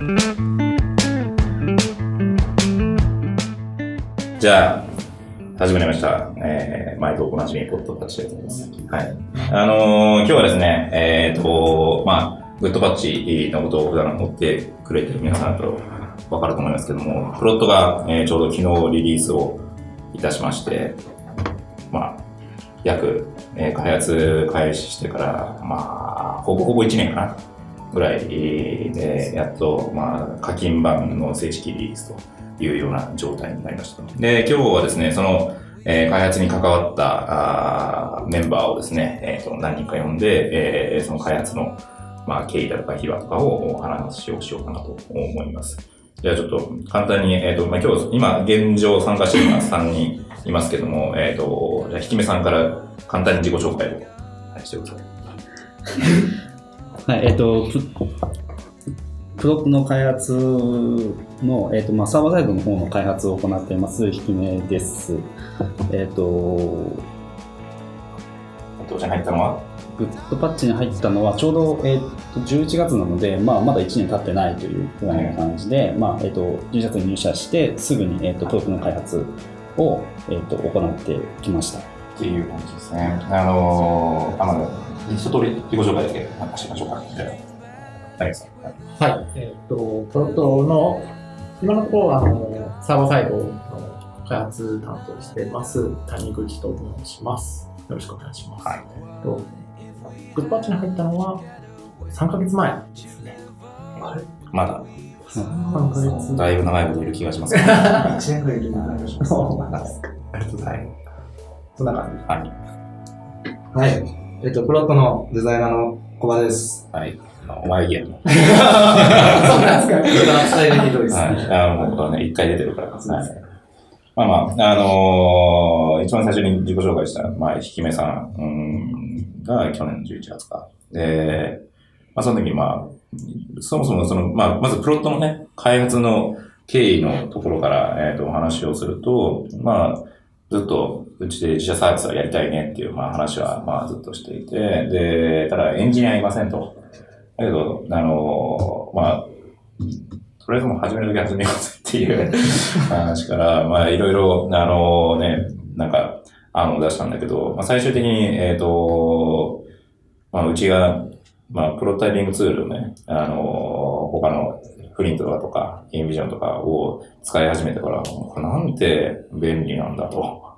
じゃあ、始まりました。えー、毎度おなじみ、ポッドパッチでございます。はい。あのー今日はですね、えっ、と、まあ、グッドパッチのことを普段追ってくれてる皆さんとわかると思いますけども、プロットが、えーちょうど昨日リリースをいたしまして、まあ、約、えー開発開始してから、まあ、ほぼほぼ1年かなぐらいで、やっと、まあ、課金版の正式リリースというような状態になりました。で、今日はですね、その、えー開発に関わったあーメンバーをですね、えーと何人か呼んで、えーその開発の、まあ、経緯だとか秘話とかをお話をしようかなと思います。じゃあちょっと簡単に、えっ、と、まあ、今日、今、現状参加しているのは3人いますけども、えっ、と、じゃあ、ひきめさんから簡単に自己紹介を、はい、してください。はい、えっ、と、ププロットの開発の、えっ、と、まあ、サーバーサイドの方の開発を行っています、ひきめです。えっ、と、当社に入ったのは？グッドパッチに入ったのは、ちょうど、えっ、と、11月なので、まあ、まだ1年経ってないというぐらいな感じで、まあ、えっ、と、11月に入社して、すぐに、えっ、と、プロットの開発を、えっ、と、行ってきました。っていう感じですね。あのー、あ、まだ、一通り自己紹介だけなんかしましょうか。はいはい。えっ、と、プロットの、今のところは、あの、サーバーサイドの開発担当してます、谷口と申します。よろしくお願いします。はいえっと、グッドパッチに入ったのは、3ヶ月前ですね。あれまだ、?3 ヶ月だいぶ長いこといる気がしますね。1年ぐらいいるなします。そうなんですありがとうございはい。そんな感じ。はい。はい。えっと、プロットのデザイナーの小葉です。はい。お前いいや。そうなんですか伝えるひどいですはい。ね。あね、一回出てるから。はい。まあまあ、あのー一番最初に自己紹介した、まあ、ひきめさんうんが去年の11月か。で、まあその時、まあ、そもそもその、まあ、まずプロットのね、開発の経緯のところから、えっ、と、お話をすると、まあ、ずっとうちで自社サービスはやりたいねっていう、まあ、話は、まあ、ずっとしていて、で、ただエンジニアいませんと。だけど、あのまあ、とりあえずもう始めるだけ始めようぜっていう 話から、まあ、いろいろ、あのね、なんか、案を出したんだけど、まあ、最終的に、えっ、と、まあ、うちが、まあ、プロトタイピングツールをね、あの他のフリントとかとか、インビジョンとかを使い始めてから、なんて便利なんだと。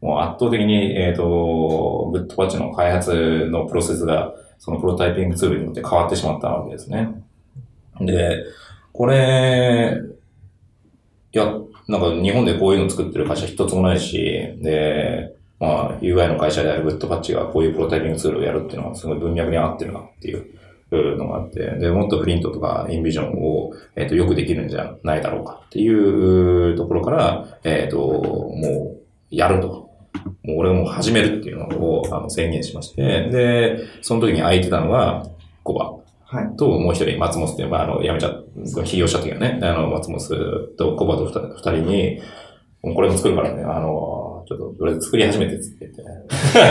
もう圧倒的に、えっ、と、グッドパッチの開発のプロセスが、そのプロタイピングツールによって変わってしまったわけですね。で、これ、いや、なんか日本でこういうの作ってる会社一つもないし、で、まあ UI の会社であるグッドパッチがこういうプロタイピングツールをやるっていうのはすごい文脈に合ってるなっていうのがあって、で、もっとプリントとかインビジョンを、えっ、と、よくできるんじゃないだろうかっていうところから、えっ、と、もう、やると。もう俺もう始めるっていうのをあの宣言しまして、で、その時に空いてたのが、コバ。はい。と、もう一人、松本っていう、まあ、あの、辞めちゃ、起業した時はね、あの、松本とコバと二人二人に、もうこれも作るからね、あの、ちょっと、とりあえず作り始めてっつって言って。ってい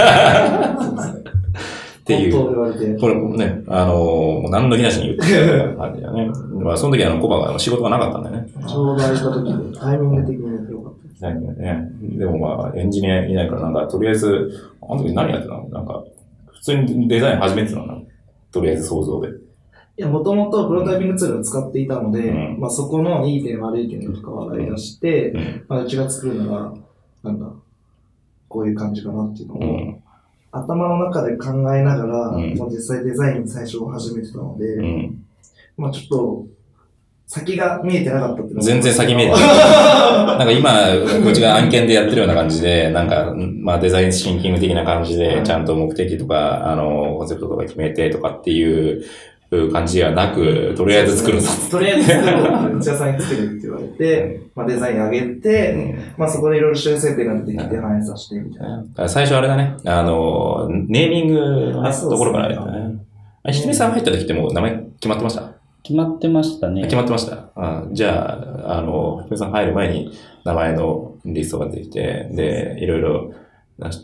う。本当言われて。これもね、あの、何の気なしに言ってる 感じだね。まあ、その時あの、コバが仕事がなかったんだよね。ちょうど空いた時で、タイミング的にやってよかったです。ないんだよね。でもまあ、エンジニアいないから、なんか、とりあえず、あの時何やってたの？なんか、普通にデザイン始めてたの？な。とりあえず想像で。いや、もともとプロトタイピングツールを使っていたので、うんまあそこのいい点悪い点とかを洗い出して、うん。まあうちが作るなら、なんだ、こういう感じかなっていうのを、うん。頭の中で考えながら、うんもう実際デザイン最初始めてたので、うん。まあちょっと、先が見えてなかったって全然先見えてない。なんか今、うちが案件でやってるような感じで、なんか、まあデザインシンキング的な感じで、ちゃんと目的とか、あの、コンセプトとか決めてとかっていう感じではなく、とりあえず作るぞ。とりあえず作ろうって、内田さんに作るって言われて、まあデザイン上げて、まあそこでいろいろ修正点が出てきて反映させてみたいな。最初あれだね、あの、ネーミングのところからね。あひとみさん入った時ってもう名前決まってました？決まってましたね。決まってました？あじゃあ、あの、ひとみさん入る前に名前のリストが出てきて、で、いろいろ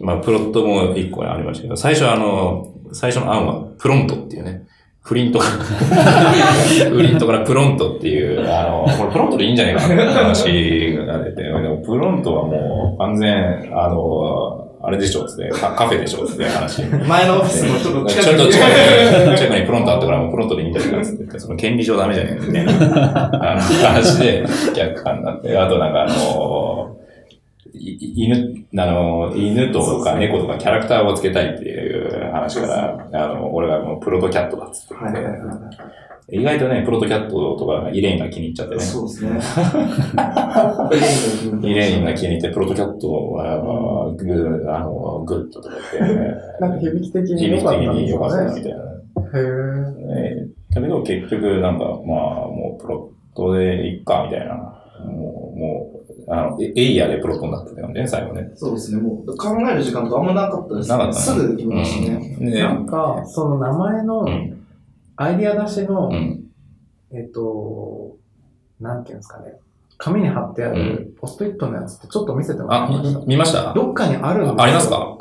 まあ、プロットも一個ありましたけど、最初あの、最初の案は、プロントっていうね、フリント、フリントからプロントっていう、あの、これプロントでいいんじゃないかなって話が出て、でもプロントはもう完全、あの、あれでしょっつって、カカフェでしょっつって話。前のオフィスのちょっとちょっと近くに近くに、近くにプロントあったから、もうプロントでいいんじゃないかって言って、その権利上ダメじゃねえみたいなあの話で逆感になって、あとなんかあの、い犬、あの、犬とか猫とかキャラクターをつけたいっていう話から、あの、俺がもうプロトキャットだっつってって、意外とね、プロトキャットとかイレーンが気に入っちゃってね。そうですね。イレーンが気に入って、プロトキャットは、グー、あの、グッドとか言って、なんか響き的に響き的良かったんですに良かったみたいな。へーねだけど結局なんか、まあ、もうプロットでいっか、みたいな。もう、もう、あの、エエイヤでプロットになってたよね、最後ね。そうですね。もう考える時間とかあんまなかったですなかったねすぐできましたね。うん。ねなんか、その名前のうん。アイディア出しの、うん。えっと、なんていうんですかね。紙に貼ってあるポストイットのやつってちょっと見せてもらあ、いましたみ見ました？どっかにあるんですよありますか？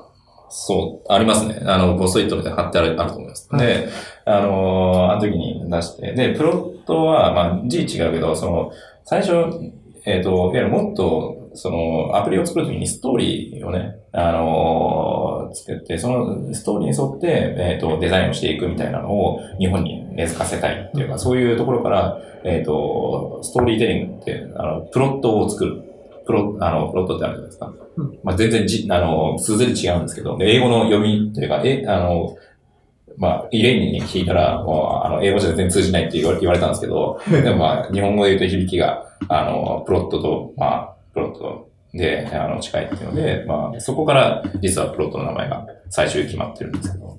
そう、ありますね。あの、ポストイットみたいなの貼ってあるあると思います。はいで、あのーあの時に出して、で、プロットは、まあ、字違うけど、その、最初、えっ、と、いわゆるもっと、その、アプリを作るときにストーリーをね、あのー作って、そのストーリーに沿って、えっ、と、デザインをしていくみたいなのを日本に根付かせたいっていうか、そういうところから、えっ、と、ストーリーテリングって、あの、プロットを作る。プロ、あの、プロットってあるじゃないですか。うんまあ、全然じ、あの、数字で違うんですけど、で英語の読みというか、え、あの、まあ、イレンに聞いたら、もう、あの、英語じゃ全然通じないって言われたんですけど、でもまあ、日本語で言うと響きが、あの、プロットと、まあ、プロットで、あの、近いっていうので、まあ、そこから、実はプロットの名前が最終決まってるんですけど。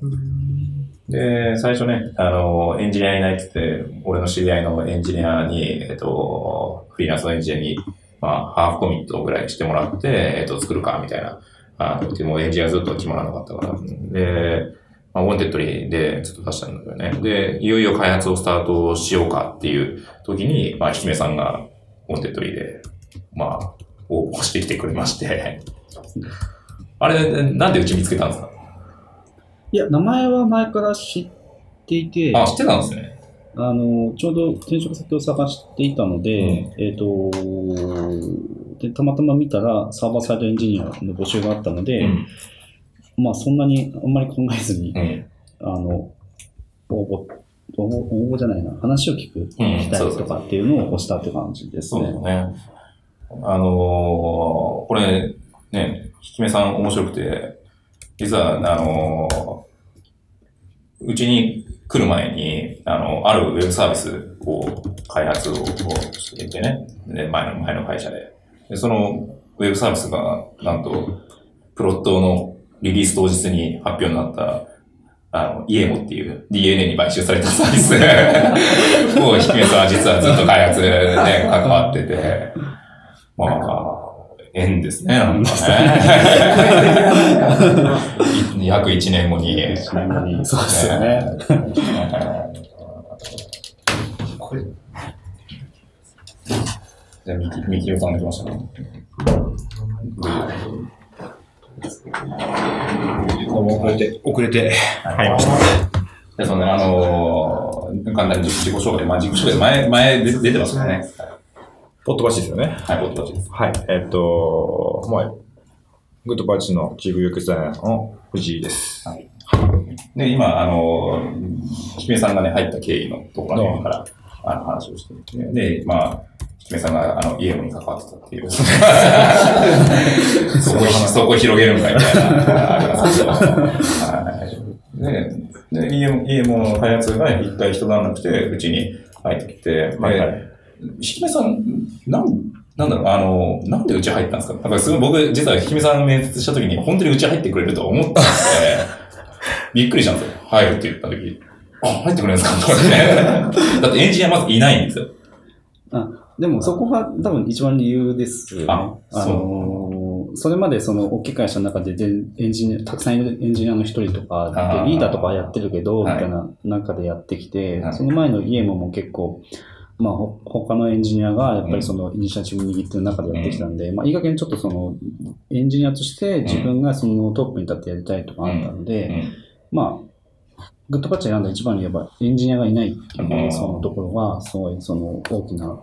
で、最初ね、あの、エンジニアいないって言って、俺の知り合いのエンジニアに、えっと、フリーランスのエンジニアに、まあ、ハーフコミットぐらいしてもらって、えっと、作るか、みたいな。あの、でもエンジニアずっと決まらなかったから。で、まあ、 Wantedly でずっと出したんだけどね。で、いよいよ開発をスタートしようかっていう時に、まあ、姫さんが Wantedly で、まあ、応募してきてくれまして。あれ、なんでうち見つけたんですか？いや、名前は前から知っていて、あ、知ってたんですね。あの、ちょうど転職先を探していたので、えっ、とで、たまたま見たらサーバーサイドエンジニアの募集があったので、うん。まあそんなにあんまり考えずに、うん。あの、応募、応募応募じゃないな、話を聞く、聞きたいとかっていうのを押したって感じですそうですね。ね。あのーこれ、ね、ひきめさん面白くて、実は、あのーうちに来る前に、あの、あるウェブサービスを開発をしていてね、で前の、前の会社で。で、そのウェブサービスが、なんと、プロットのリリース当日に発表になった、あの、イエモっていう DNA に買収されたサービスを、ひきめさんは実はずっと開発で 関わってて、まあ、縁ですね、なんかね。約1年後に。そうですよね。これ、じゃあ、みき、みきおさんが来ましたね。どうも遅れて、遅れて入りました。じゃあ、その、あのー、簡単に自己紹介、まあ、自己紹介、前、前で出てますよね。ポットバチですよね。はい、ポットバチです。はい。えっと、まあ、グッドバチのチーフ UX デザイナーの藤井です。で、今、あのさんがね、入った経緯のところから、あの、話をしてみて、で、まあ、ひきめさんが、あの、家に関わってたっていう。そこ、そこ広げるんかいみたいな。はい。で、で、家も、家も開発が一回一段落して、うちに入ってきて、で、はいはいひきめさん、なん、なんだろう、あの、なんでうち入ったんですか？なんかすごい僕、実はひきめさん面接した時に、本当にうち入ってくれるとは思ったんで、びっくりしたんですよ。入るって言った時。あ、入ってくれるんですか？と思って。だってエンジニアまずいないんですよ。でもそこが多分一番理由ですよね。ああのーそれまでその大きい会社の中ででエンジニア、たくさんいるエンジニアの一人とかで、リーダーとかやってるけど、みはい。たいな中でやってきて、はい。その前のイエモも結構、まあ、ほ他のエンジニアがやっぱりそのイニシアチブ握ってる中でやってきたんで、まあ、いい加減ちょっとそのエンジニアとして自分がそのトップに立ってやりたいとかあったので、うん。まあ、グッドパッチ選んだ一番に言えば、エンジニアがいないっていうう、ん。そのところが、すごい、その、大きな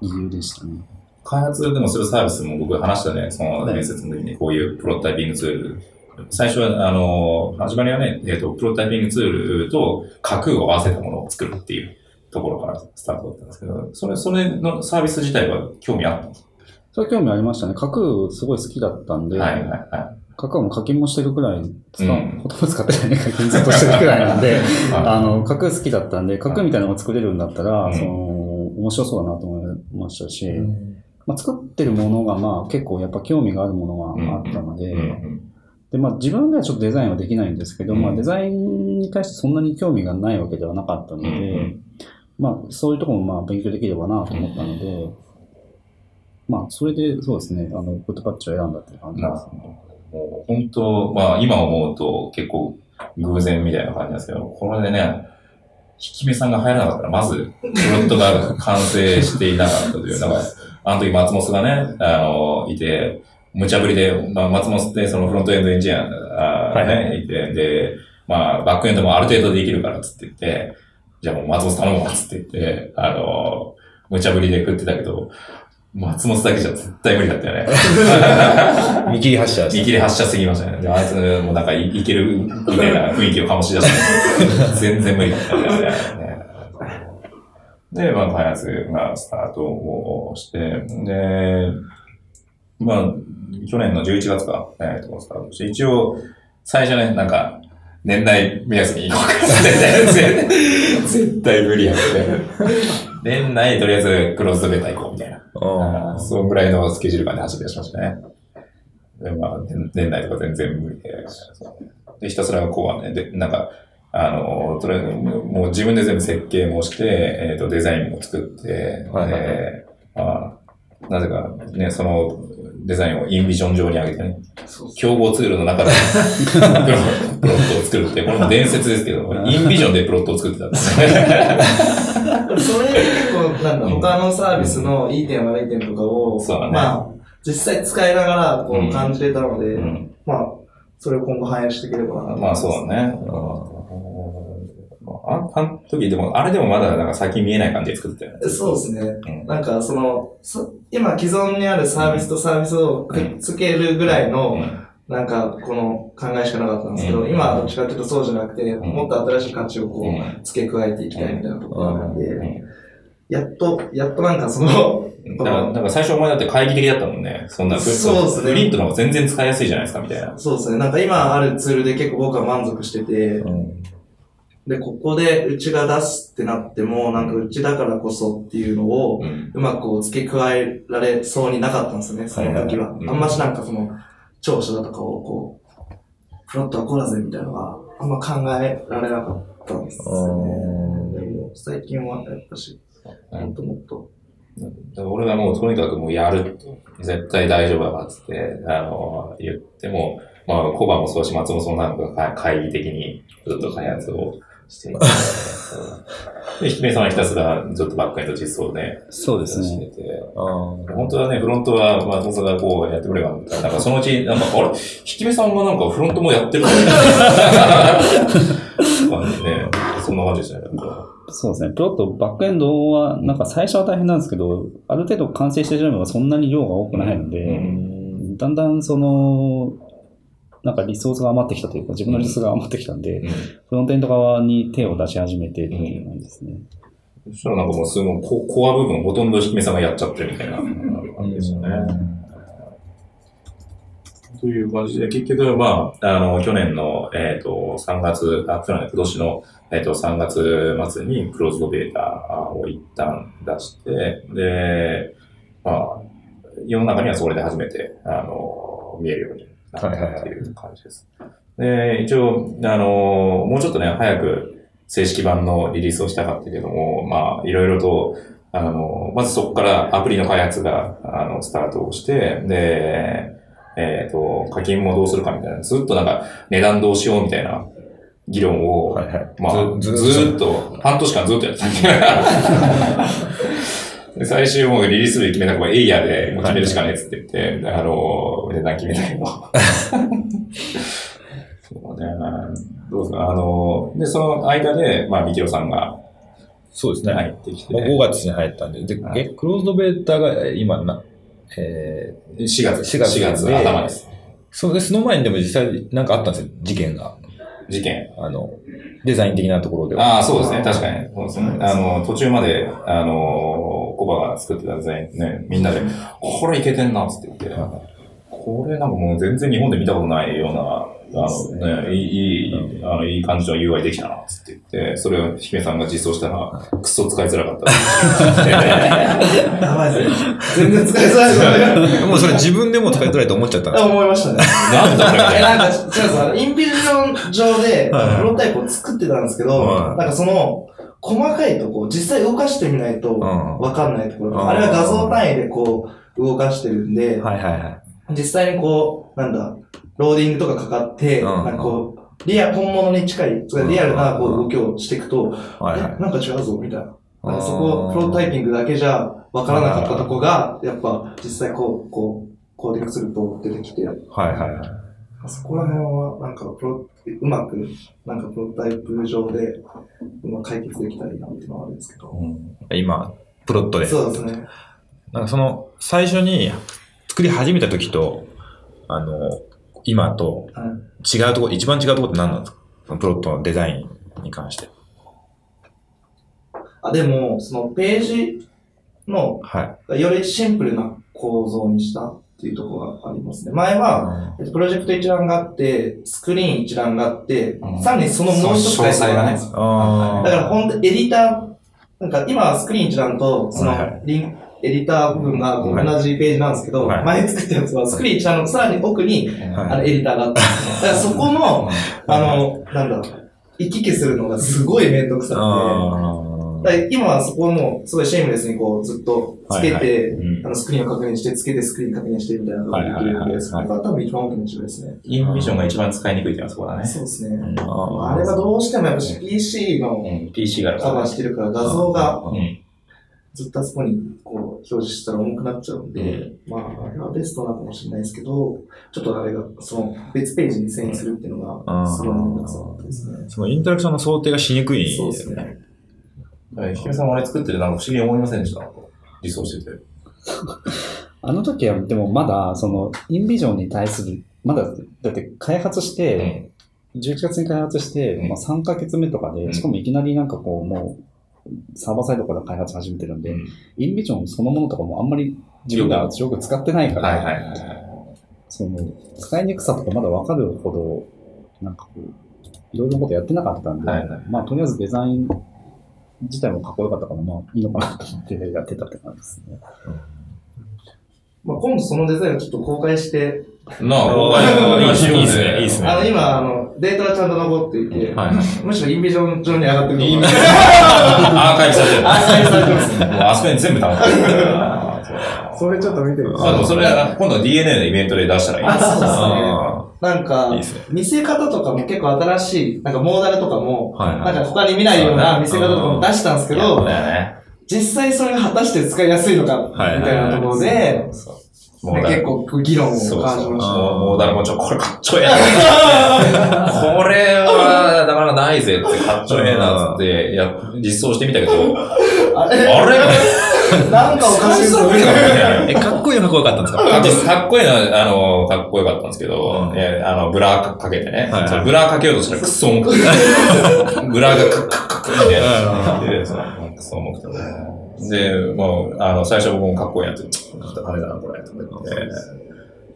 理由でしたね。開発でもするサービスも僕話したね、その面接の時にこういうプロトタイピングツール。最初は、あの、始まりはね、えっ、と、プロトタイピングツールと架空を合わせたものを作るっていうところからスタートだったんですけど、それ、それのサービス自体は興味あったんですそれ興味ありましたね。架空すごい好きだったんで、かはいはいは架空も課金もしてるくらい使う、うんほとんど使ってないね、課金ずっとしてるくらいなんで、い。あの、架空好きだったんで、架空みたいなのを作れるんだったら、うんその、面白そうだなと思いましたし、まあ、作ってるものが、まあ、結構やっぱ興味があるものがあったので、うん。で、まあ、自分ではちょっとデザインはできないんですけど、うん。まあ、デザインに対してそんなに興味がないわけではなかったので、うん。まあ、そういうところもまあ勉強できればなと思ったので、まあ、それでそうですね、あの、グッドパッチを選んだっていう感じです。ね。もう本当、まあ今思うと結構偶然みたいな感じなんですけど、これでね、引き目さんが入らなかったら、まず、プロットが完成していなかったという、なんか、あの時松本がね、あの、いて、無茶ぶりで、まあ、松本ってそのフロントエンドエンジニア、あーね、はいはいて、で、まあ、バックエンドもある程度できるからっつって言って、じゃあもう松本頼むわっつって言って、あの、無茶ぶりで食ってたけど、松本だけじゃ絶対無理だったよね。見切り発車見切り発車すぎましたね。であいつもなんかいいけるみたいな雰囲気を醸し出して、全然無理だったよね。で、まあ、開発がスタートをして、で、まあ、去年の11月か、えー、とスタートして、一応、最初ね、なんか、年内目安に行こうか 絶対無理やって。年内とりあえずクローズドベータ行こうみたいな。あそのぐらいのスケジュール感で走り出しましたね。で、まあ、年年内とか全然無理で、で、ひたすらこうはね、で、なんか、あの、とりあえず、もう自分で全部設計もして、えっ、と、デザインも作って、はいはいはいでまあ、なぜかね、そのデザインをインビジョン上に上げてね、競合ツールの中でプロ プロットを作るって、これも伝説ですけど、インビジョンでプロットを作ってたんですね。それ結構、なんだ、他のサービスのいい点悪い点とかを、ねまあ、実際使いながら、こうんう感じれたので、うんまあ、それを今後反映していければなと思いまあ。そうだね。ああの時でも、あれでもまだなんか先見えない感じで作ってたよね。そうですね。うんなんか、その、そ今既存にあるサービスとサービスをくっつけるぐらいの、なんか、この考えしかなかったんですけど、うん今はどっちかというとそうじゃなくて、んもっと新しい価値をこう付け加えていきたいみたいなところがあるんうんで、やっと、やっとなんかその、だから、だから最初お前だって懐疑的だったもんね。そんな、そうっすね。フリントの方が全然使いやすいじゃないですか、みたいな。そうですね。なんか今あるツールで結構僕は満足してて、うん。で、ここでうちが出すってなっても、なんかうちだからこそっていうのを、うまくこう付け加えられそうになかったんですよね、その時は。あんましなんかその、長所だとかをこう、プロットはこうだぜみたいなのがあんま考えられなかったんですよね。でも最近はやっぱし、もっともっと。で俺がもうとにかくもうやる。絶対大丈夫だからっつって、あの、言っても、まあ、コバもそうだし、松本さんなんかが会議的にずっと開発をしていて、で、ひきめさんはひたすらずっとバックエンド実装で、そうですしてね。て、あ本当はね、フロントは松本さんがこうやってくれば、な。んかそのうち、なんか、あれ？引き目さんがなんかフロントもやってるみたいな感じで、そんな感じでしたね。そうですね。プロット、バックエンドは、なんか最初は大変なんですけど、ある程度完成してしまえばそんなに量が多くないので、うだんだんその、なんかリソースが余ってきたというか、自分のリソースが余ってきたんで、うんフロントエンド側に手を出し始めてっていう感じですね。そしたらなんかもうすごいココア部分ほとんど引き目さんがやっちゃってるみたいな感じですよね。という感じで、結局、まあ、あの、去年の、えっ、と、3月、あ、去年、今年の、えっ、と、3月末にクローズドベータを一旦出して、で、まあ、世の中にはそれで初めて、あの、見えるようになっていう感じです。で、一応、あの、もうちょっとね、早く正式版のリリースをしたかったけども、まあ、いろいろと、あの、まずそこからアプリの開発が、あの、スタートをして、で、えっ、と、課金もどうするかみたいな、ずっとなんか値段どうしようみたいな議論を、はいはい。まあ、ずずっと、半年間ずっとやってた 最終もうリリース日決めた子がエイヤーでもう決めるしかねえっつって言って、あの、値段決めたけど。そうね。どうですか？あの、で、その間で、まあ、ミキロさんがそうですね。入ってきて、まあ、5月に入ったんで、で、はいえクローズドベータがえ今な、えー、4月、4月4月で頭です。そでその前にでも実際なんかあったんですよ、事件が。事件。あの、デザイン的なところでは。ああ、そうですね。確かに。そうですね。あの、途中まで、あの、が作ってたデザインね、みんなで、これいけてんな、つって言って、これなんかもう全然日本で見たことないような、あのね、いい、いい、あの、いい感じの UI できたな、つって言って、それを姫さんが実装したら、クソ使いづらかった。やばいですね。全然使いづらいですよね。もうそれ自分でも使いづらいと思っちゃったんで思いましたね。なんだこれな。なんか、違うんでインビジョン上で、はいプロトタイプを作ってたんですけど、はいなんかその、細かいとこ、実際動かしてみないと、んわかんないところうんあれは画像単位でこう、動かしてるんで、はいはいはい。実際にこう、なんだ、ローディングとかかかって、うんなんかこう、リア、本物に近い、リアルなこう動きをしていくと、はいはいえ、なんか違うぞ、みたいな。なんかそこ、プロトタイピングだけじゃわからなかったとこが、やっぱ実際こう、こう、コーディングすると出てきて、はいはいはい。そこら辺は、なんかプロ、うまく、なんかプロトタイプ上で、うまく解決できたらいいなっていうのはあるんですけど。今、プロットで。そうですね。なんかその、最初に作り始めた時と、あの、今とはい違うところ、一番違うところって何なんですか？そのプロットのデザインに関して。あ、でも、そのページの、はい。よりシンプルな構造にしたっていうところがありますね。前は、えっとプロジェクト一覧があって、スクリーン一覧があって、うん。さらにそのもう一つ詳細がねあだから本当エディター、なんか今はスクリーン一覧と、そのはいはいリン、エディター部分が同じページなんですけど、はい。前作ったやつはスクリーン一覧のさらに奥に、はい。あのエディターがあったんですね。だからそこの、あの、なんだろう、行き来するのがすごいめんどくさくて、今はそこもすごいシェイムレスにこうずっとつけて、はいうんあのスクリーンを確認して、つけてスクリーン確認してみたいなのができるんで、そこが多分一番大きな違いですね。インビジョンが一番使いにくいっていうのはそこだね。そうですね。ああれはどうしてもやっぱ PC のうん、PC がカバーしてるから画像がうん。ずっとあそこにこう表示したら重くなっちゃうんで、まあ、あれはベストなのかもしれないですけど、ちょっとあれが、その別ページに遷移するっていうのが、すごいめんどくさかったですね。そのインタラクションの想定がしにくい。そうですね。ひめさんもあれ作っててなんか不思議に思いませんでした？理想してて。あの時は、でもまだ、その、インビジョンに対する、まだ、だって開発して、11月に開発して、うん。まあ、3ヶ月目とかうん。で、しかもいきなりなんかこう、もう、サーバーサイドから開発始めてるんで、インビジョンそのものとかもあんまり自分がよく使ってないから、はいはいはいはい。その、使いにくさとかまだわかるほど、なんかこう、いろいろなことやってなかったんで、はいはい。まあ、とりあえずデザイン自体もかっこよかったから、まあ、いいのかなと思ってやってたって感じですね。まあ、今度そのデザインをちょっと公開して、なあ、ここいいっすねいいっすねいいっすねあの、今、あの、データがちゃんと残っていて、はいはい。むしろインビジョン上に上がってるインビジョンアーカイブされてる。アーカイブされてますねもうあそこに全部溜まってる。それちょっと見てみてあ、でもそれは今度 DNA のイベントで出したらいいあ、そうですね。あなんか見せ方とかも結構新しい、なんかモーダルとかも、なんか他に見ないような見せ方とかも出したんですけど。実際それが果たして使いやすいのか、みはい。たいなところで、結構議論を。感じました。もうもう。だからもうちょ、これかっちょええな。これは、なかなかないぜって、かっちょええなって、や、実装してみたけど、あれ？あれ？なんかおかしいぞ、みたいな。え、かっこいいのかっこよかったんですか？かっこいいのは、あの、かっこよかったんですけど、うんえーあの、ブラーかけてね。はいはいそれブラーかけようとしたらクソ重くて。ブラーがカッカッカッカッみたいな。で、そのクソ重くてね。で、もう、あの、最初僕もかっこいいやつ、ダメだな、これ。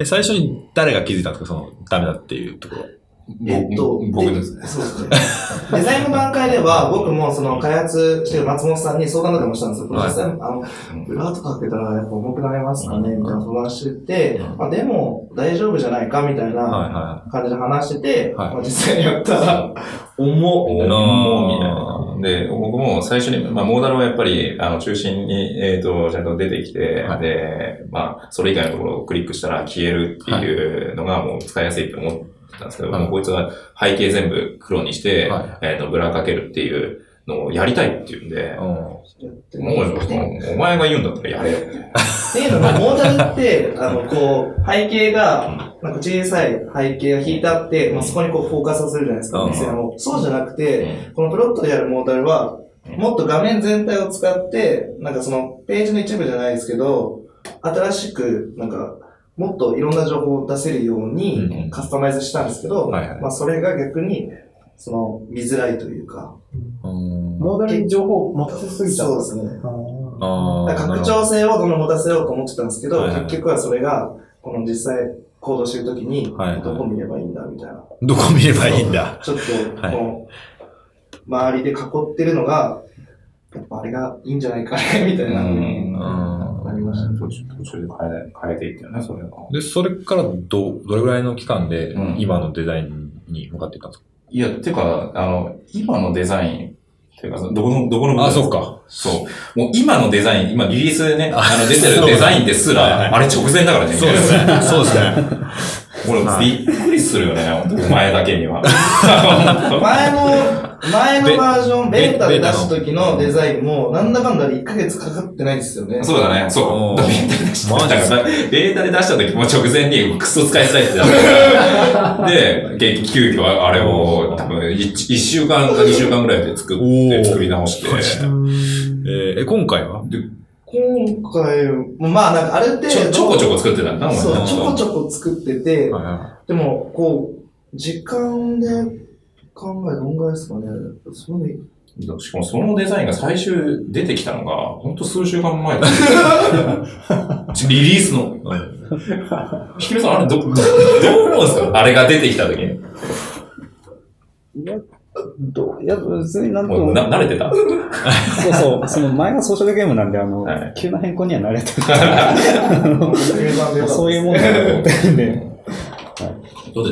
え、最初に誰が気づいたんですか？その、ダメだっていうところ。えっと、僕ですね。そうですね。デザインの段階では、僕もその開発してる松本さんに相談とかもしたんですよ。実際、あの、ブラーとかかけたらやっぱ重くなりますかねみたいな相談してて、まあでも大丈夫じゃないかみたいなは感じで話してて、実際にやったら、重。重みたいな。で、僕も最初に、まあ、モーダルはやっぱり、あの、中心に、えっ、と、ちゃんと出てきて、はいで、まあ、それ以外のところをクリックしたら消えるっていうのがもう使いやすいと思ってたんですけど、はいもうこいつは背景全部黒にして、はいえっ、と、ブラかけるっていう、のをやりたいって言うんで、うん。もうお前が言うんだったらやれよって。いうのが、モータルって、あの、こう、背景が、なんか小さい背景が引いてあって、まあ、そこにこうフォーカスさせるじゃないですか、を。そうじゃなくて、このプロットでやるモータルは、もっと画面全体を使って、なんかそのページの一部じゃないですけど、新しく、なんか、もっといろんな情報を出せるよううんにカスタマイズしたんですけど、まあそれが逆に、その、見づらいというか、うんモーダルに情報を持たせすぎちゃった。そうですね。拡張性をどんどん持たせようと思ってたんですけど、結局はそれが、この実際行動してるときに、どこ見ればいいんだみたいな。どこ見ればいいんだ。ちょっと、はいこの、周りで囲ってるのが、やっぱあれがいいんじゃないかね、みたいな。りましたね。途中途中で変え変えていったよね、それは。で、それからど、どれぐらいの期間でうん今のデザインに向かっていったんですか、いや、てか、あの、今のデザイン、てか、どこの、どこのあ、そっ。か。そう。もう今のデザイン、今リリースでね、あの出てるデザインですら、あれ直前だからね。そうですね。そうですね。俺、びっくりするよね、本当お前だけには。前の、前のバージョン、ベベータで出した時のデザインも、なんだかんだで1ヶ月かかってないんですよね。そうだね、そう。ベータで出した。ベータで出した時も直前にクソ使いづらいってなった で、結局急遽あれを多分 1, 週間か2週間ぐらいで作って、作り直して。え今回は？今回、まあなんかある程度、ちょちょこちょこ作ってたんだそう、なちょこちょこ作ってて、はいはでも、こう、時間で考えどんぐらいですかね。それしかもそのデザインが最終出てきたのが、ほんと数週間前だ リリースの。ひきめさん、あれど、どどう思うんですか？あれが出てきた時に。どう？いや、別になんとも慣れてた？そうそう、その前がソーシャルゲームなんで、あの、はい急な変更には慣れてる。そういうもんだと思ってるんで。だって、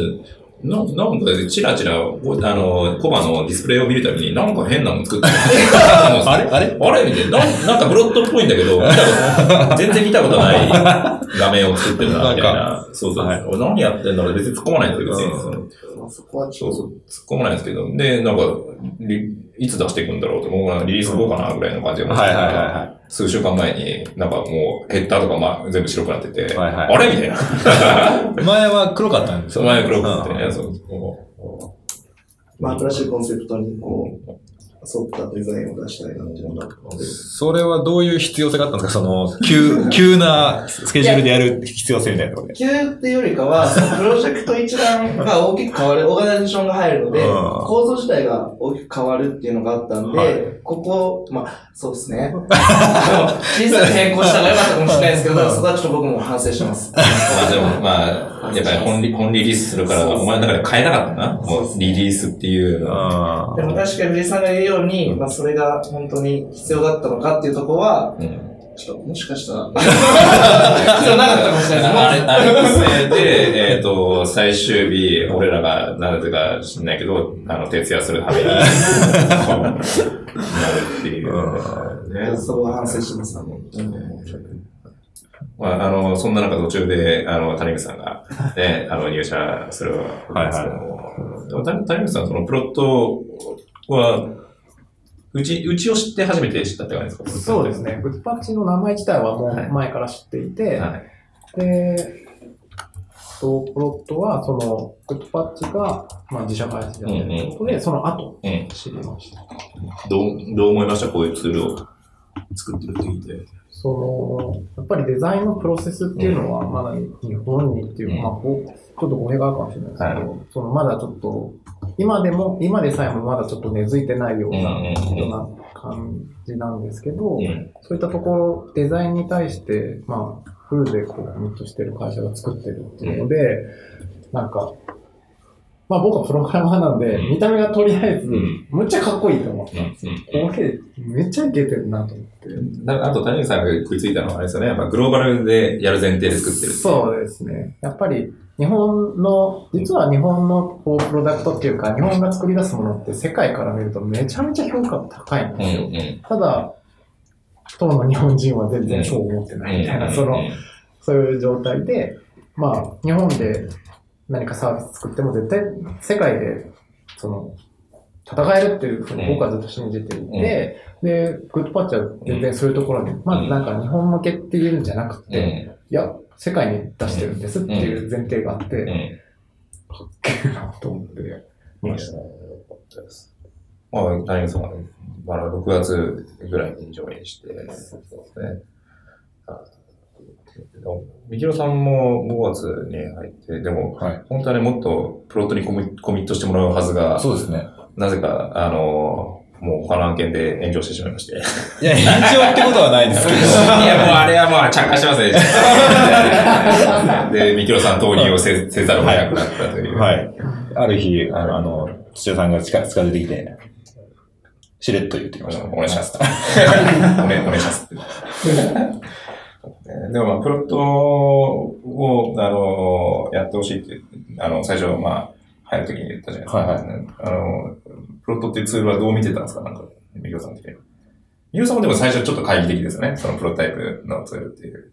ななんかでチラチラ、こあの、コバのディスプレイを見るたびに、なんか変なの作ってる。あれ？あれ？あれ？みたいな。なんなんかブロットっぽいんだけど、見たこと、全然見たことない画面を作ってるな、みたいな。そうそう。はい。俺何やってんだろう。別に突っ込まないんですよ、別に。そのまあそこはちょっとそうそう、突っ込まないんですけど、で、なんか、リいつ出していくんだろうと、もうリリース後かな、ぐらいの感じで思ってたらはいはいはいは数週間前に、なんかもうヘッダーとかまあ全部白くなってて、はいはい。あれ？みたいな。い。前は黒かったんですよ、その前黒くなってね、うん。そう。まあ新しいコンセプトにこう、沿ったデザインを出したいなっていうのがあったので。それはどういう必要性があったんですか？その、急、急なスケジュールでやる必要性みたいなところで。急っていうよりかは、そのプロジェクト一覧が大きく変わる、オーガナイゼーションが入るので、うん構造自体が大きく変わるっていうのがあったんで、はいここ、まあ、そうですね。小さく変更した方が良かったかもしれないですけど、そこはちょっと僕も反省してます。まあでも、まあ、やっぱり本リ本リリースするから、お前の中で変えなかったな。もうリリースっていうのは。あでも確かに藤井さんが言うように、まあ、それが本当に必要だったのかっていうところは、うんちょっともしかしたら、必要なかったかもしれないあれ。あれのせいで、えっと、最終日、俺らが、なぜか知んないけど、あの、徹夜するために、なるっていう。ねそこは反省してます。まあ、あの、そんな中途中で、あの、谷口さんが、ね、あの、入社するわけですけども、でも谷谷口さん、そのプロットは、うち、うちを知って初めて知ったって感じですか？そうですね。グッパッチの名前自体はもはいう前から知っていて、はい。で、とプロットは、その、グッパッチが、まあ、自社開発でやってるということで、その後、うん。知りました。どう、どう思いました？こういうツールを作ってるって聞いて。その、やっぱりデザインのプロセスっていうのは、まだ日本にっていう、うん。まあ、ちょっと語弊があるかもしれないですけど、はそのまだちょっと、今でも、今でさえもまだちょっと根付いてないような、ような感じなんですけど、うん。そういったところ、デザインに対して、まあ、フルでこう、コミットしてる会社が作ってるっていうので、なんか、まあ僕はプログラマーなんで、うん見た目がとりあえずん、むっちゃかっこいいと思ったんですよ。うんこれ、めっちゃいけてるなと思って。だからあと、谷口さんが食いついたのはあれですよね。やっぱグローバルでやる前提で作ってる。そうですね。やっぱり、日本の、実は日本のこうプロダクトっていうか、日本が作り出すものって世界から見るとめちゃめちゃ評価が高いんうんですよ。うん。ただ、当の日本人は全然そう思ってないみたいな、その、そういう状態で、まあ、日本で何かサービス作っても絶対世界で、その、戦えるっていうふうに僕はずっと信じていて、で、グッドパッチは全然そういうところに、まあなんか日本向けっていうんじゃなくて、いや、世界に出してるんですっていう前提があって、うん。かっけえなと思って見ました。まあ、谷口さんはね、まだ6月ぐらいに上映して、そうですね。あみきろさんも5月に入って、でも、はい。本当はね、もっとプロットにコミコミットしてもらうはずが、そうですね。なぜか、あの、もう他の案件で炎上してしまいまして。いや、炎上ってことはないですけど。いや、もうあれはもう着火しますね。で、みきろさん投入をせせざるを得なくなったという。はい。ある日、あの、あの土屋さんが近近づいてきて、しれっと言ってきました。お願いします。お願いします。でもまあ、プロットを、あの、やってほしいって、あの、最初、まあ、入るときに言ったじゃないですか。はいあの、プロットっていうツールはどう見てたんですか？なんか、ミキオさん的に。ミキオさんもでも最初ちょっと懐疑的ですよね。そのプロトタイプのツールっていう。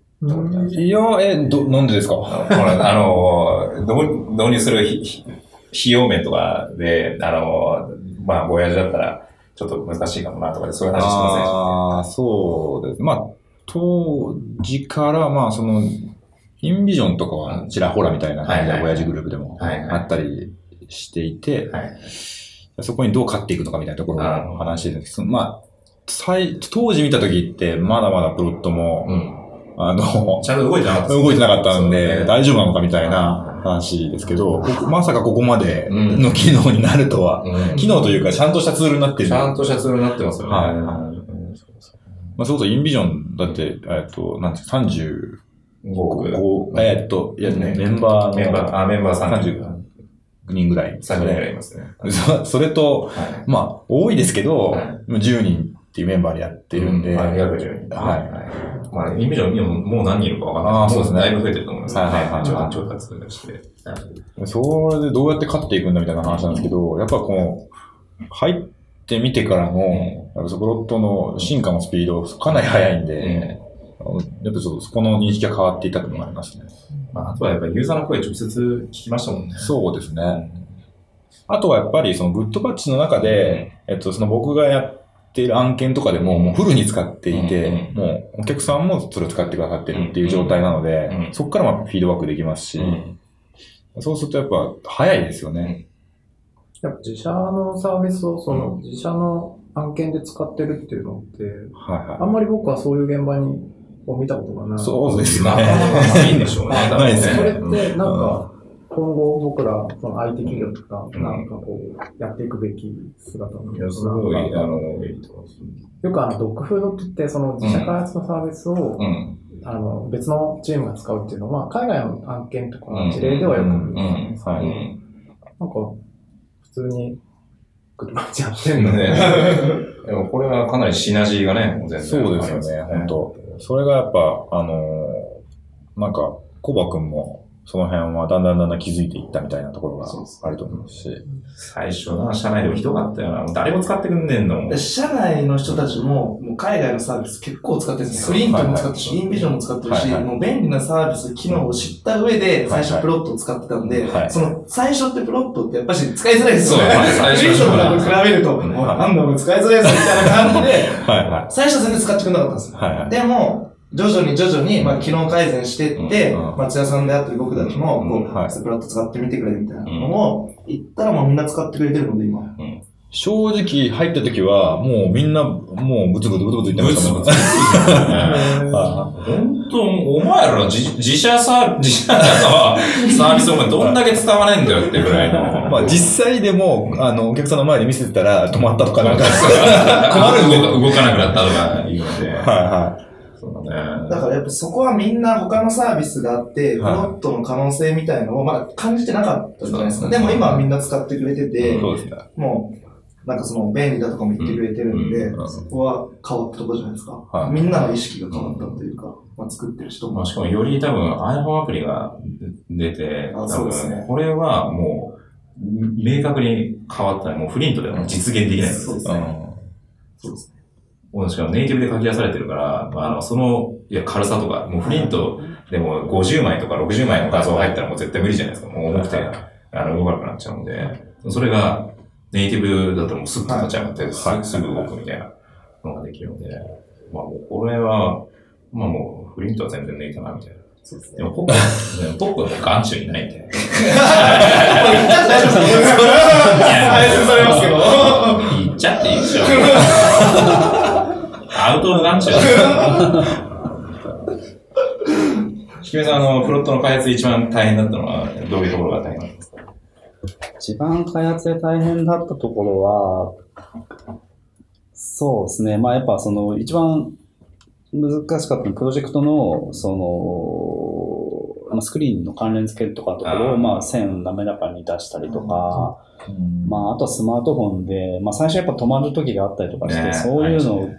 いや、え、ど、なんでですかあの、導導入する費用面とかで、あの、まあ、ボヤージュだったら、ちょっと難しいかもなとかで、そういう話してませんああ、そうです。まあ、当時から、まあ、その、インビジョンとかはちらほらみたいな感じで、親父グループでもあったりしていて、はい。そこにどう勝っていくのかみたいなところを話してるんです。けど、まあ、最当時見た時って、まだまだプロットも、うん。あの、ちゃんと動いてなかった動いてなかったんで、ね。大丈夫なのかみたいな話ですけど、まさかここまでうん。の機能になるとは、うん。機能というかちゃんとしたツールになってる。ちゃんとしたツールになってますよね。まあ、それこそインビジョンだって、えっと、なんていう5億。35、えっと、いやね、メンバーのメンバー、あ、メンバー30 30人ぐらい。30人ぐらいいますね。そそれと、はい。まあ、多いですけど、はい10人っていうメンバーでやってるんで、はい、約10人。はいまあ、インビジョン、今もう何人いるかわかんない。そうですねだいぶ増えてると思います。はいはいはい調達調達して。それでどうやって勝っていくんだみたいな話なんですけど、やっぱこの、入ってみてからの、やっぱそプロットの進化のスピードかなり速いんで、やっぱちょっとそこの認識が変わっていったというのがありますね。まあ、あとはやっぱりユーザーの声直接聞きましたもんね。そうですね。あとはやっぱりそのグッドパッチの中で、えっと、その僕がやっている案件とかでももうフルに使っていて、うん。もうお客さんもそれを使ってくださってるっていう状態なので、うん。そこからまあフィードバックできますし、うん。そうするとやっぱ早いですよね。やっぱ自社のサービスをその自社の案件で使ってるっていうのって、はいはあんまり僕はそういう現場にを見たことがない。い。そうですねな。かなかないんでしょうね。ないですねそれってなんか、今後僕ら、その IT 企業とか、なんかこう、やっていくべき姿なのいや、すごい、あの。よくあの、ドッグフードって言って、その自社開発のサービスを、うん。あの、別のチームが使うっていうのは、海外の案件とかの事例ではよく見るんですけど、はいなんか、普通に、グッドマッチやってんのね。でもこれはかなりシナジーがね、全然そうですよね、本当それがやっぱ、あのーなんか、コバ君も、その辺はだんだんだんだん気づいていったみたいなところがあると思いますし。最初な、社内でもひどかったよな。もう誰も使ってくんねえんだもん。で社内の人たちも、もう海外のサービス結構使ってるんですよ。フリントも使ってるし、インビジョンも使ってるし、はいはいもう便利なサービス、機能を知った上で、最初プロットを使ってたんで、はいその、最初ってプロットってやっぱし使いづらいですよね。そう最初フリントと比べると、んもうなんだもう使いづらいぞみたいな感じで、はいは最初全然使ってくれなかったんですよ。い。はいはい。でも、徐々に徐々に、まあ、機能改善していって、うん。松屋さんであったり僕たちも、こう、はい。スプラット使ってみてくれみたいなのを言ったらもうみんな使ってくれてるので、今。正直入った時は、もうみんな、もうブツブツブツブツ言ってましたもん。あ 本当、お前ら自自社サー、自社のサービスお前どんだけ伝わねえんだよってぐらいの。まあ実際でも、あの、お客さんの前で見せてたら止まったとかなんか、困る動か動かなくなったとか言うので。はいはそうだね。だからやっぱそこはみんな他のサービスがあって、プロはいットの可能性みたいのをまだ感じてなかったじゃないですか。でも今はみんな使ってくれてい。て、そうですね。もう、なんかその便利だとかも言ってくれてるんで、うんそこは変わったところじゃないですか。はいみんなの意識が変わったというか、まあ、作ってる人もまあ、。しかもより多分 iPhone アプリが出て、あ多そうですね分これはもう、明確に変わったらもうフリントでは実現できないんですよそうですね。そうですね。もうしかもネイティブで書き出されてるから、まあ、あのその、いや、軽さとか、もうフリントでも50枚とか60枚の画像入ったらもう絶対無理じゃないですか。もう重くて、あの、動かなくなっちゃうんで、それが、ネイティブだともうすぐ立ち上がって、はいすぐすぐ動くみたいなのができるので、まあもうこれは、まあもうフリントは全然抜いたなみたいな。そうですね。でもポップポップはもう眼中にないんで。言っちゃって大丈夫ですいや配信されますけど。言っちゃっていいでしょ。アウトの眼中ひきめさん、あの、プロットの開発で一番大変だったのは、どういうところが大変なんですか一番開発で大変だったところは、そうですね。まあやっぱその一番難しかったのはプロジェクトの、その、まあ、スクリーンの関連付けとかところを、まあ線滑らかに出したりとか、うん。まああとはスマートフォンで、まあ最初やっぱ止まる時があったりとかして、ね。そういうのを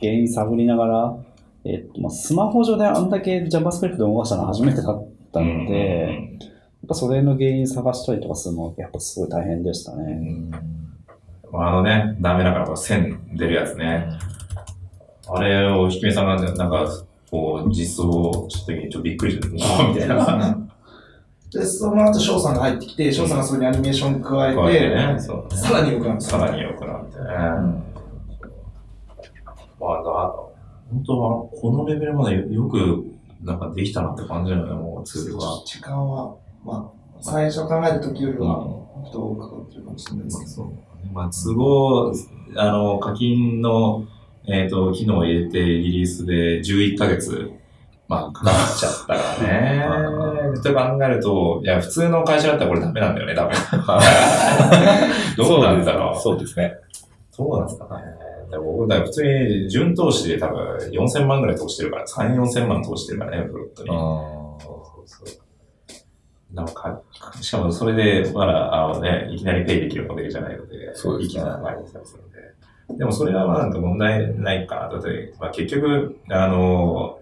原因探りながら、えっと、まあスマホ上であんだけ JavaScript 動かしたのは初めてだったので、やっぱそれの原因探したりとかするのはやっぱすごい大変でしたね。あのね、ダメだから線出るやつね。あれをひきめさんがねなんか、こう、実装した時にちょっとびっくりして、おみたいな。で、その後翔さんが入ってきて、翔さんがそれにアニメーション加えて。さらに良くなった。さらに良くなってね。まあ、だ本当は、このレベルまでよく、なんかできたなって感じだよね、もうツールが。時間は、まあ、最初考える時よりは、人をかかってるかもしれないですけど。まあ、都合、あの、課金の、えっ、と、機能を入れてリリースで11ヶ月、まあ、かかっちゃったからね。と考えると、いや、普通の会社だったらこれダメなんだよね、多分。どうなんだろう。そうですね。そうなんですかね。僕、だ普通に、純投資で多分4000万ぐらい投してるから、3、4000万投してるからね、フロットに。そうそうそう。なんか、しかもそれで、まだ、あのね、いきなりペイできるモデルじゃないので、そうですねいきなり前にするので。でもそれはまあなんか問題ないかな。だって、まあ、結局、あの、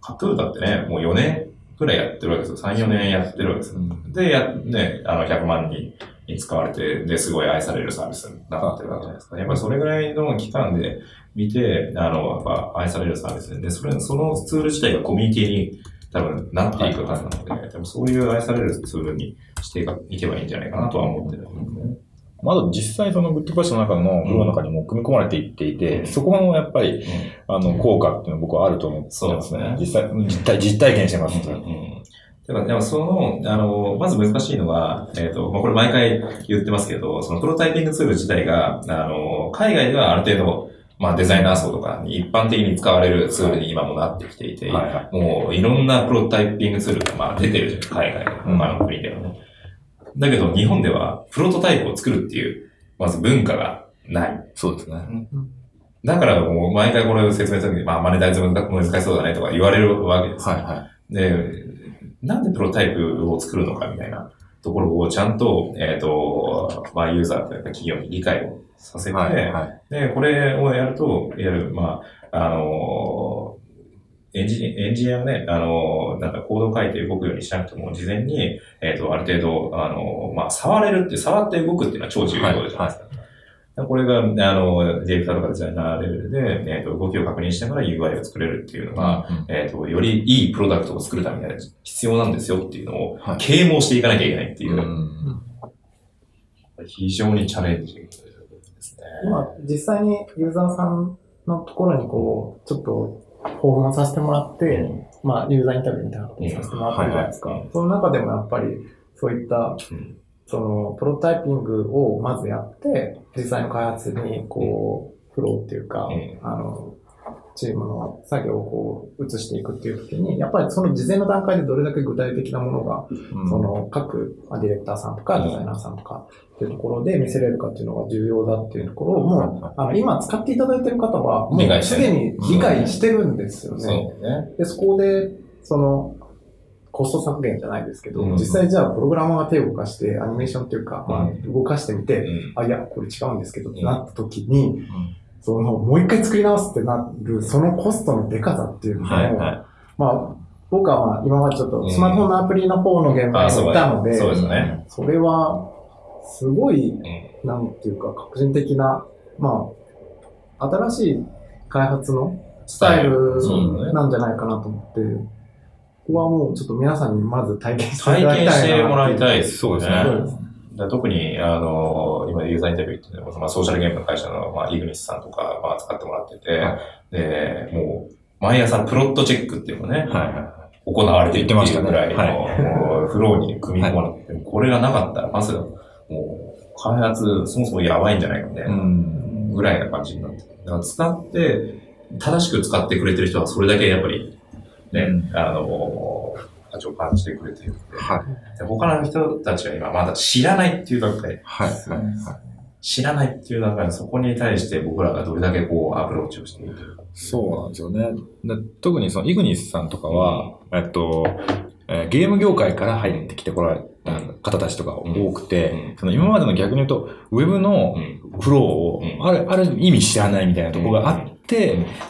カトゥーだってね、もう4年くらいやってるわけですよ。3、4年やってるわけですよ。で、や、ね、あの、100万人に使われて、で、すごい愛されるサービスになってるわけじゃないですか。やっぱりそれぐらいの期間で見て、あの、やっぱ愛されるサービスで、それ、そのツール自体がコミュニティに多分なっていくはずなので、多分そういう愛されるツールにしていけばいいんじゃないかなとは思ってるんですね。まだ実際そのグッドパッションの中の、ブローの中にも組み込まれていっていて、そこのやっぱり、あの、効果っていうのは僕はあると思ってますそうですね実際、実体、実体験してます。うんうんだから、でもその、あの、まず難しいのは、えっ、と、まあ、これ毎回言ってますけど、そのプロタイピングツール自体が、あの、海外ではある程度、まあデザイナー層とかに一般的に使われるツールに今もなってきていて、はいはい。もういろんなプロタイピングツールがまあ出てるじゃん、海外の他の国ではね。だけど日本ではプロトタイプを作るっていう、まず文化がない。そうですね。だからもう毎回これを説明するときに、まあマネタイズが難しそうだねとか言われるわけですよ。はいはで、なんでプロタイプを作るのかみたいなところをちゃんと、えっ、と、まあユーザーというか企業に理解をさせい。て、はいはい。で、これをやると、やる、まあ、あのエンジニア、エンジニアがね、あのなんかコードを書いて動くようにしなくても、事前に、えっ、と、ある程度、あのまあ、触れるって、触って動くっていうのは超重要じゃないですか。これが、あの、ディレクターとかデザイナーレベルで、えっ、と、動きを確認しながら UI を作れるっていうのが、えっ、と、よりいいプロダクトを作るためには必要なんですよっていうのを、はい。啓蒙していかなきゃいけないっていう。う、ん非常にチャレンジですね。今、実際にユーザーさんのところにこう、ちょっと訪問させてもらって、まあ、ユーザーインタビューみたいなことをさせてもらってるじゃないですか。その中でもやっぱり、そういった、うんその、プロタイピングをまずやって、実際の開発に、こう、フローっていうか、うん。あの、チームの作業をこう、移していくっていう時に、やっぱりその事前の段階でどれだけ具体的なものがうん。その各まあディレクターさんとかデザイナーさんとかっていうところで見せれるかっていうのが重要だっていうところをもう、あの、今使っていただいてる方は、もうすでに理解してるんですよ。ね。で、そこで、その、コスト削減じゃないですけど、うん。実際じゃあプログラマーが手を動かして、アニメーションっていうか、まあう動かしてみて、うん。あ、いや、これ違うんですけどってうんなった時に、その、もう一回作り直すってなる、そのコストのデカさっていうのを、はいはまあ、僕はまあ、今までちょっとスマートフォンのアプリの方の現場に行ったので、そうですね。それは、すごい、うん。なんていうか、革新的な、まあ、新しい開発のスタイルなんじゃないかなと思って、ここはもうちょっと皆さんにまず体験していただきたいな体験してもらいたいですそうですねそうですだ特に、あの、今ユーザーインタビューっていうのは、まあ、ソーシャルゲームの会社の、まあ、イグニスさんとか、まあ、使ってもらってて、はで、もう、毎朝プロットチェックっていうのがね、はいは行われているっていうぐらいの、言ってもうフローに組み込まれてて、これがなかったら、まず、もう、開発、そもそもやばいんじゃないかみたいい。うな、ん。ぐらいな感じになってる。だから使って、正しく使ってくれてる人は、それだけやっぱり、ね、うんあの、価値を感じてくれてるんで。はい。で他の人たちは今まだ知らないっていう段階、はい。はい。知らないっていう段階で、そこに対して僕らがどれだけこうアプローチをしていくか。そうなんですよね。で特にそのイグニスさんとかは、えっと、えーゲーム業界から入ってきてこられた方たちとか多くて、うんその今までの逆に言うと、ウェブのうんフローをうんある、ある意味知らないみたいなところがあっ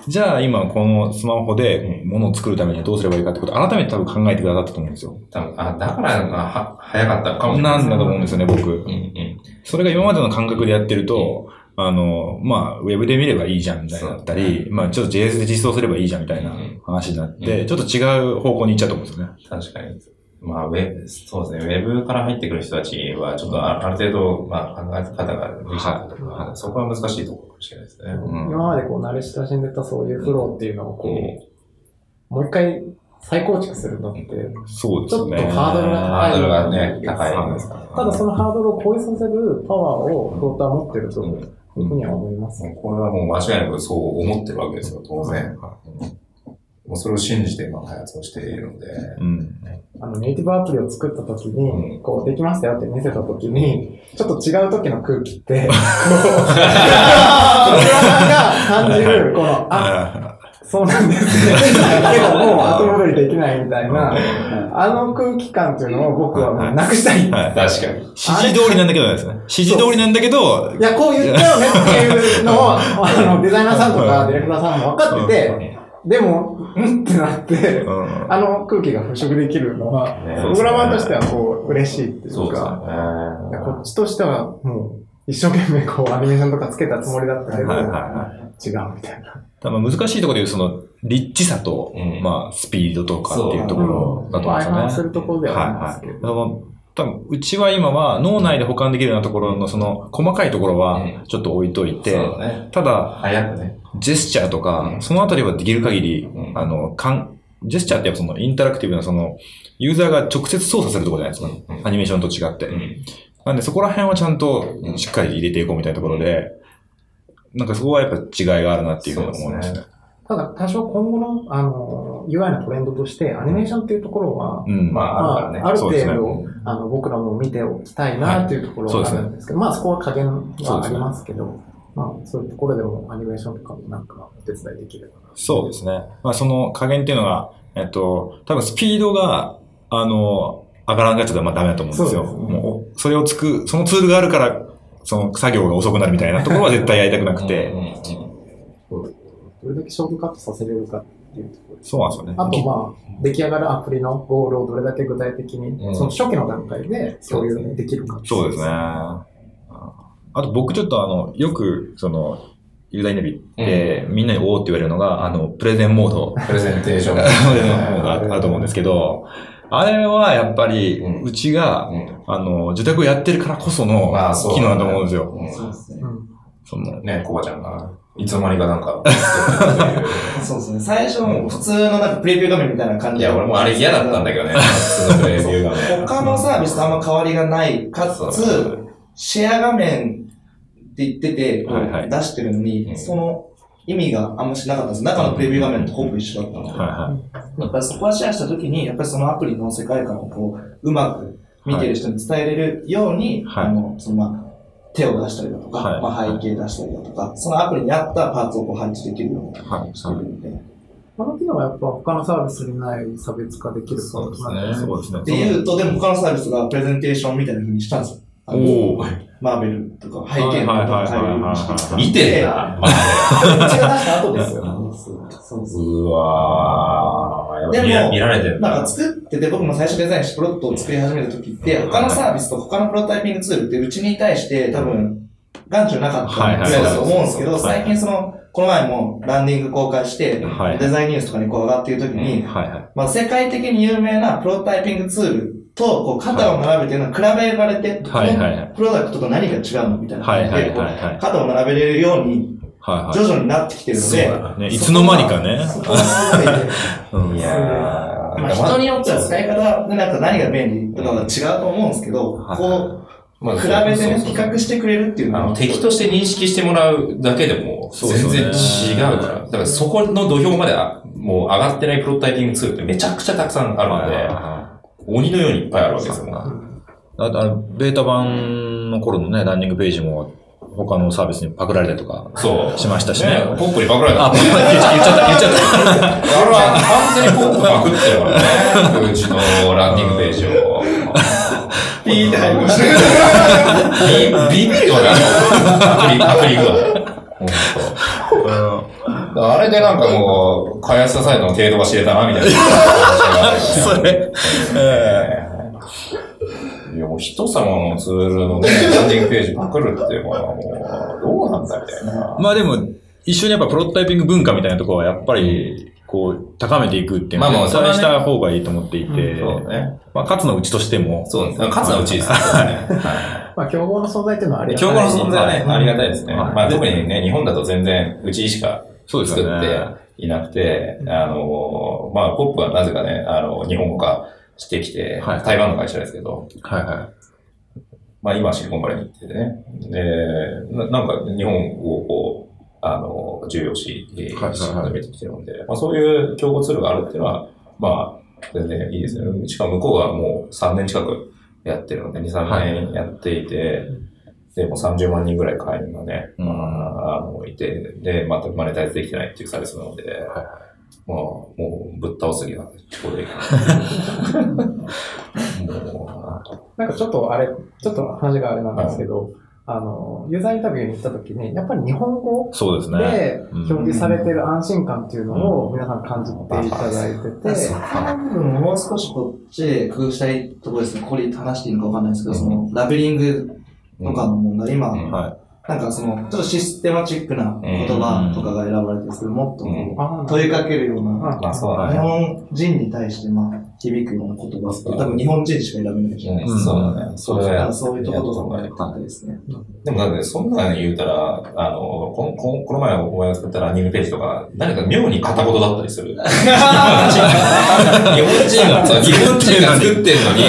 じゃあ今このスマホで物を作るためにはどうすればいいかってことを改めて多分考えてくださったと思うんですよ。多分あだからなんかは早かったのかもしれな。ないんだと思うんですよね、僕。うんうん。それが今までの感覚でやってると、あの、まあ、ウェブで見ればいいじゃんみたいになったり、まあ、ちょっと JS で実装すればいいじゃんみたいな話になって、うんちょっと違う方向に行っちゃうと思うんですよね。確かに。まあ、ウェブ、そうですね。ウェブから入ってくる人たちは、ちょっとあある程度、まあ、考え方ができたとか、はいそこは難しいところかもしれないですね。うん今までこう慣れ親しんでたそういうフローっていうのをこう、もう一回再構築するのって、そうですね。ちょっとハードルが高いハードルがね、高いですから。ただそのハードルを超えさせるパワーをフローターは持ってるとうんいうふうには思います。これはもう間違いなくそう思ってるわけですよ、当然。もうそれを信じて今開発をしているので。うん。あのネイティブアプリを作った時うに、こうできましたよって見せた時に、ちょっと違う時の空気って、こう、プログラマーが感じる、この、あ、そうなんですね。けどもう後戻りできないみたいな、あの空気感っていうのを僕はもうなくしたい。確かに。指示通りなんだけどですね。指示通りなんだけど、や、こう言っちゃうねっていうのを、あの、デザイナーさんとかディレクターさんも分かってて、でも、うんってなって、うん。あの空気が払拭できるのは、ねプログラマーとしてはこう、嬉しいっていそうか、よね。こっちとしてはもう、一生懸命こう、アニメーションとかつけたつもりだったけど、はいはいはい。違うみたいな。多分難しいところで言う、その、リッチさと、うんまあ、スピードとかっていうところだと思うんですよね。相反するところではありますけど。はいはい。多分、うちは今は脳内で保管できるようなところのその細かいところはうんちょっと置いといて、そうだね。ただ、早くね。ジェスチャーとか、うんそのあたりはできる限り、うんあの、かん、ジェスチャーってやっぱそのインタラクティブなその、ユーザーが直接操作するところじゃないですか。うんアニメーションと違って。うんなんでそこら辺はちゃんとしっかり入れていこうみたいなところで、なんかそこはやっぱ違いがあるなっていうふうに思いますね。ただ、多少今後の、あの、UI のトレンドとして、アニメーションっていうところは、うん。まあ、あるからね。あるそうですね程度、あの、僕らも見ておきたいなっていうところはあるんですけど、まあそこは加減はありますけど、まあそういうところでもアニメーションとかもなんかお手伝いできればな。そうですね。まあその加減っていうのが、えっと、多分スピードが、あの、上がらんかったらまあダメだと思うんですよ。そうですもう、それをつく、そのツールがあるから、その作業が遅くなるみたいなところは絶対やりたくなくて、うんうんうんどれだけショートカットさせれるかっていうところですそうなんですよね。あとまあ、出来上がるアプリのゴールをどれだけ具体的に、うんその初期の段階で共有できるか。そうですね。あと僕ちょっとあの、よく、その、ユーザーインタビューで、みんなにおーって言われるのが、あの、プレゼンモード、プレゼンテーション。プレゼンモードがあると思うんですけど、あれはやっぱりうちが、うんあの、受託をやってるからこその機能だと思うんですよ。うんそうですね。うんその、ね、コバちゃんが、いつの間にかなんか、そうですね。最初普通のなんかプレビュー画面みたいな感じで。いや、俺もあれ嫌だったんだけどね。普通のプレビューがね。他のサービスとあんま変わりがない、かつ、シェア画面って言ってて、はいはい出してるのに、うんその意味があんましなかったんです。中のプレビュー画面とほぼ一緒だったので。はいはやっぱりそこはシェアしたときに、やっぱりそのアプリの世界観をこう、うまく見てる人に伝えれるように、はいあの、そのまあ、手を出したりだとか、はいまあ、背景出したりだとか、そのアプリに合ったパーツをこう配置できるように。してるんで。この機能はやっぱ他のサービスにない差別化できるポイントなんですね。そうですね。で言うと、でも他のサービスがプレゼンテーションみたいな風にしたんですよ。おーマーベルとか背景のとか変えるようにして見てんだ。うちが出した後ですよ。そうそううわー。でも見られてるなんか。作ってて、僕も最初デザインしてプロットを作り始めた時って、他のサービスと他のプロトタイピングツールってうちに対して多分、眼中なかっただと思うんですけど、最近その、この前もランディング公開して、はいデザインニュースとかにこう上がっている時に。まあ世界的に有名なプロトタイピングツールとこう肩を並べてるのは比べられて、はいはいプロダクトと何が違うのみたいなはいはい。肩を並べれるようには徐々になってきてるので、い。ね、いつの間にかね。人によっては使い方でなんか何が便利とかは違うと思うんですけど、はいこまあう、比べてね、比較してくれるっていうのは、あの敵として認識してもらうだけでも全然違うから。だからそこの土俵まであもう上がってないプロトタイピングツールってめちゃくちゃたくさんあるので、鬼のようにいっぱいあるわけですよ。あとあの、ベータ版の頃のね、ランニングページも、他のサービスにパクられたりとかそう。しましたしね。ポップにパクられた。あ、言っちゃった、言っちゃった。あれは完全にポップパクってるからね。うちのランディングページを。ピーって入りましビビッとね、パクリ、パクリ具合。ほんと。あれでなんかもう、開発者サイトの程度が知れたな、みたいな。それ、えいや、もう人様のツールのね、ランディングページパクるって、まあもう、どうなんだみたいなえ。まあでも、一緒にやっぱプロトタイピング文化みたいなところはやっぱり、こう、高めていくっていうのまあまあは、そした方がいいと思っていて、そうね。まあ、勝つのうちとしても、そうですね。勝つのはうちですね。はまあ、競合の存在っていうのはありい。がたい競合の存在はね、ありがたいですね。はいまあ特にね、日本だと全然、うちしかそうですよ作ってね。いなくて、あの、まあ、ポップはなぜかね、あの、日本語化してきて、はい。台湾の会社ですけど、はいはまあ今はシリコンバレーに行っててね、で、ななんか日本をこう、あの、重要視し始めてきてるので、まあそういう競合ツールがあるっていうのは、まあ、全然いいですね。しかも向こうはもう3年近くやってるので、2、3年やっていて、で、もう30万人ぐらい会員がね、うん。まあ、あの、いて、で、全くマネタイズできてないっていうサービスなので、まあ、もう、ぶっ倒すにはちょうどいいかな。も なんかちょっとあれ、ちょっと話があれなんですけど、あの、ユーザーインタビューに行った時に、やっぱり日本語い。そうですね。でうん表示されてる安心感っていうのを皆さん感じていただいてて、そこの部分をもう少しこっちで工夫したいところですね。これ話していいのかわかんないですけど、そのラベリングう、とかの問題、今、うんはなんかその、ちょっとシステマチックな言葉とかが選ばれてるんですけど、もっとこう問いかけるような、日ね。本人に対してまあ響くような言葉って、多分日本人しか選べないじゃないですか。うんそうだね。それはだからそういうところとかやったですね。でもなんで、そんなに言うたら、あの、このここの前お前が作ったランニングページとか、何か妙に片言だったりする。日本人が、日本人が作ってんのに、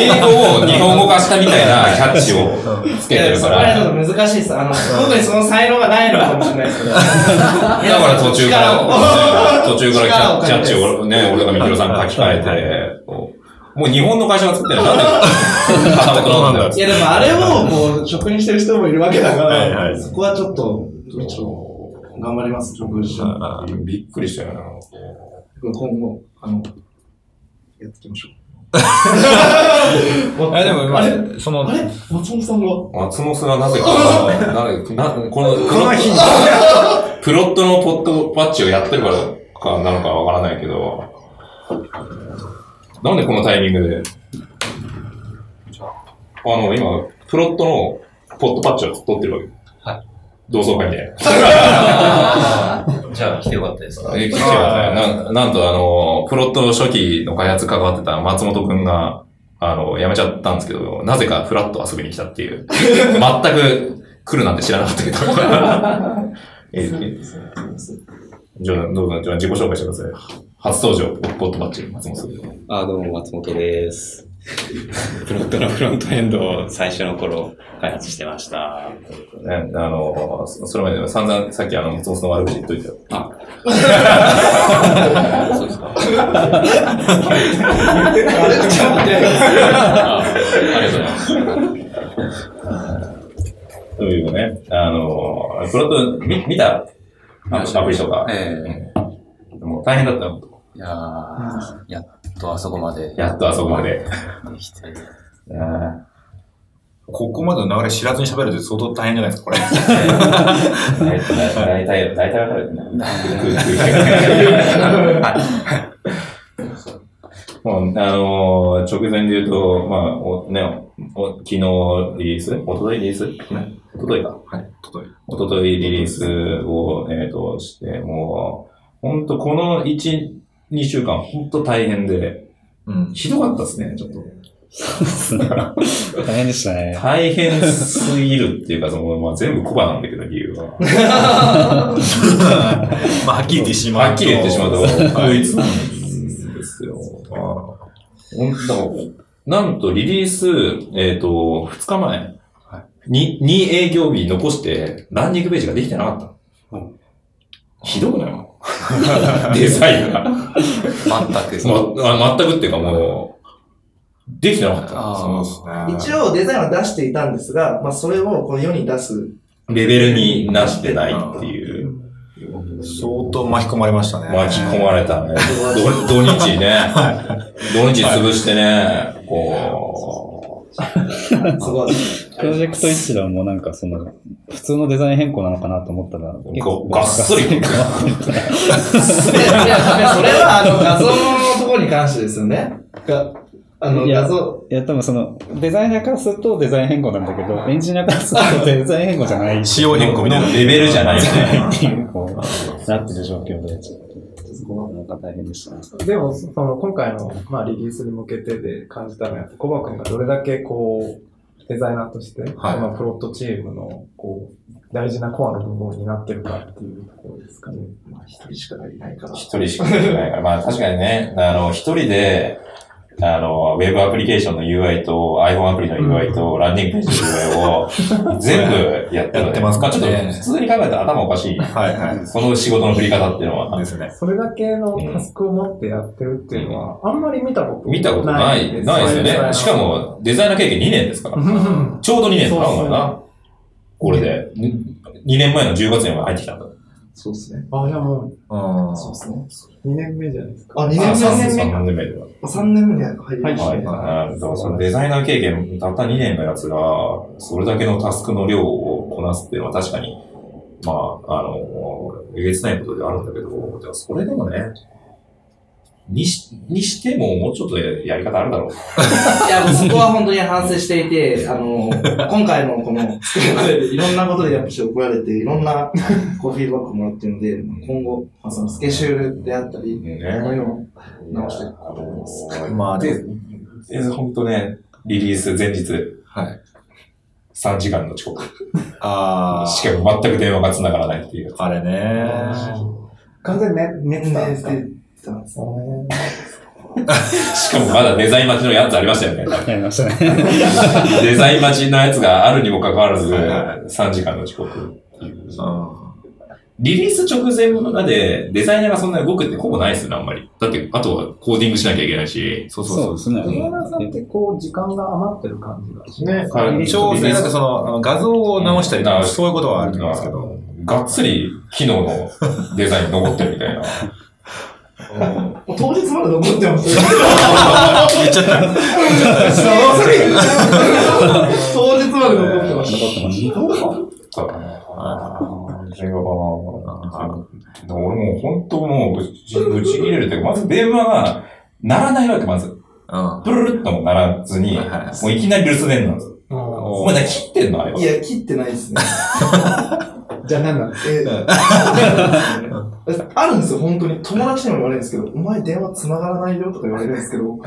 英語を日本語化したみたいなキャッチをつけてるかそれはちょら、っと難しいです。あの、僕にその才能がないのかもしれないですけど。だ だから途中から、途中からキャッチを。をね、俺とかみひろさん書き換えて、もう日本の会社が作ってるのなんで片言なんだよい。やでもあれをこう、職にしてる人もいるわけだから、そこはちょっと、ちょっと、頑張ります、職種。びっくりしたよな。今後、あの、やっていきましょう。い。あでも、まあそのあ、れ？松本さんが？松本がなぜか、な、な、この、この日に、プロットのポットパッチをやってるからかなのかわからないけど、なんでこのタイミングで、あの、今、プロットのポットパッチを取ってるわけ。はい。同窓会で。じゃあ来てよかったです。え、来てよななんとあの、プロット初期の開発関わってた松本くんが、あの、辞めちゃったんですけど、なぜかフラッと遊びに来たっていう。全く来るなんて知らなかったけど。えーじゃあ、どうぞ、じゃあ自己紹介してください。初登場、ポットバッチ、松本さん。あ、どうも、松本です。プロットのフロントエンドを最初の頃開発してました。ね、あの、そそれまで散々、さっきあの、松本の悪口言っといたよ。あ、そうですか。あありがとうございます。というね、あの、プロット、み見たアプリとか？えうんもう大変だったよ。えいやーやっとあそこまでやっとあそこまで。できて。うんここまでの流れ知らずに喋るって相当大変じゃないですか、これ。大体、大体、大体わかる。もう、あのー直前で言うと、まあ、おね、お昨日リリース？おとといリリース？おとといか。はい、届いおとといリリースを、えっ、と、して、もう、ほんとこの1、2週間、ほんと大変で、うん。ひどかったですね、ちょっと。大変でしたね。大変すぎるっていうか、その、まあ、全部コバなんだけど、理由は。まあ、はっきり言ってしまうと。はっきり言ってしまうと、はいこいつなんですよ。なんとリリース、えっ、と、2日前に、に営業日残して、ランニングページができてなかった。ひどくない？の デザインが。全く。ま、あ全くっていうかもう、できてなかった。そうですね。一応デザインは出していたんですが、まあそれをこの世に出す。レベルになしてないっていう。相当巻き込まれましたね。巻き込まれたね。土土日ね。土日潰してね、こすごい。プロジェクト一覧もなんかその、普通のデザイン変更なのかなと思ったら、結構がっつりそれはあの画像のところに関してですよね。が、あのいや画像、いや、多分その、デザイナーからするとデザイン変更なんだけど、エンジニアからするとデザイン変更じゃない。仕様変更みたいな。レベルじゃないよね。っていう、こう、なってる状況で、ちょっと、すごい、なんか大変でしたね。でも、その、今回の、まあ、リリースに向けてで感じたのは、コバ君がどれだけ、こう、デザイナーとして、はいこのプロットチームの、こう、大事なコアの部分になってるかっていうところですかね。まあ一人しかいないから。一人しかできないから。まあ確かにね、あの、一人で、あの、ウェブアプリケーションの UI と iPhone アプリの UI とランディングページの UI を全部やってるやってますまあちょっとね普通に考えたら頭おかしい。はいはい。その仕事の振り方っていうのは。ですね。それだけのタスクを持ってやってるっていうのは、あんまり見たこと見たことない、ないですよね。しか、も、デザイナー経験2年ですから。うんちょうど2年だな、そうそうお前な。これで。2年前の10月に入ってきたんだ。そうですね。あ、じゃあもうん。そうですね。う2年目じゃないですか。あ、2年目、あ3 3年目。年目では。3年目に入りましたはい。ね。あだからそのデザイナー経験、たった2年のやつが、それだけのタスクの量をこなすっていうのは確かに、まあ、あの、えげつないことではあるんだけど、じゃあそれでもね、にし、にしてももうちょっとやり方あるだろう。いや、そこは本当に反省していて、あの、今回のこのいろんなことでやっぱし怒られて、いろんなこうフィードバックもらってるので、今後、まあ、そのスケジュールであったり、ねそういうのを直していくと思います。まあ、で、で本当ね、リリース前日、はい。3時間の遅刻。ああ。しかも全く電話が繋がらないっていう。あれね。完全に寝寝てたんですたんですしかもまだデザイン待ちのやつありましたよね。やりましたね。デザイン待ちのやつがあるにもかかわらず、はいは3時間の遅刻っていう。うん。リリース直前までデザイナーがそんなに動くってほぼないですよね、あんまり。だって、あとはコーディングしなきゃいけないし。そうそうですね。デザイナーさんってこう、時間が余ってる感じがしねます調整だってその、画像を直したりとか、うんそういうことはあると思いますけど。がっつり機能のデザイン残ってるみたいな。当日まで残ってます。言っちゃった。当日まで残ってまし残ってましそうだね。それがまあ、俺もう本当もうぶち、ぶち切れるっていうか、まず電話が鳴らないわけ、まず。うん。プルルッとも鳴らずに、もういきなり留守電なんです。お前何切ってんのあれは。た。いや、切ってないですね。じゃあ何なんですえあるんですよ、本当に。友達にも言われるんですけど、お前電話繋がらないよとか言われるんですけど、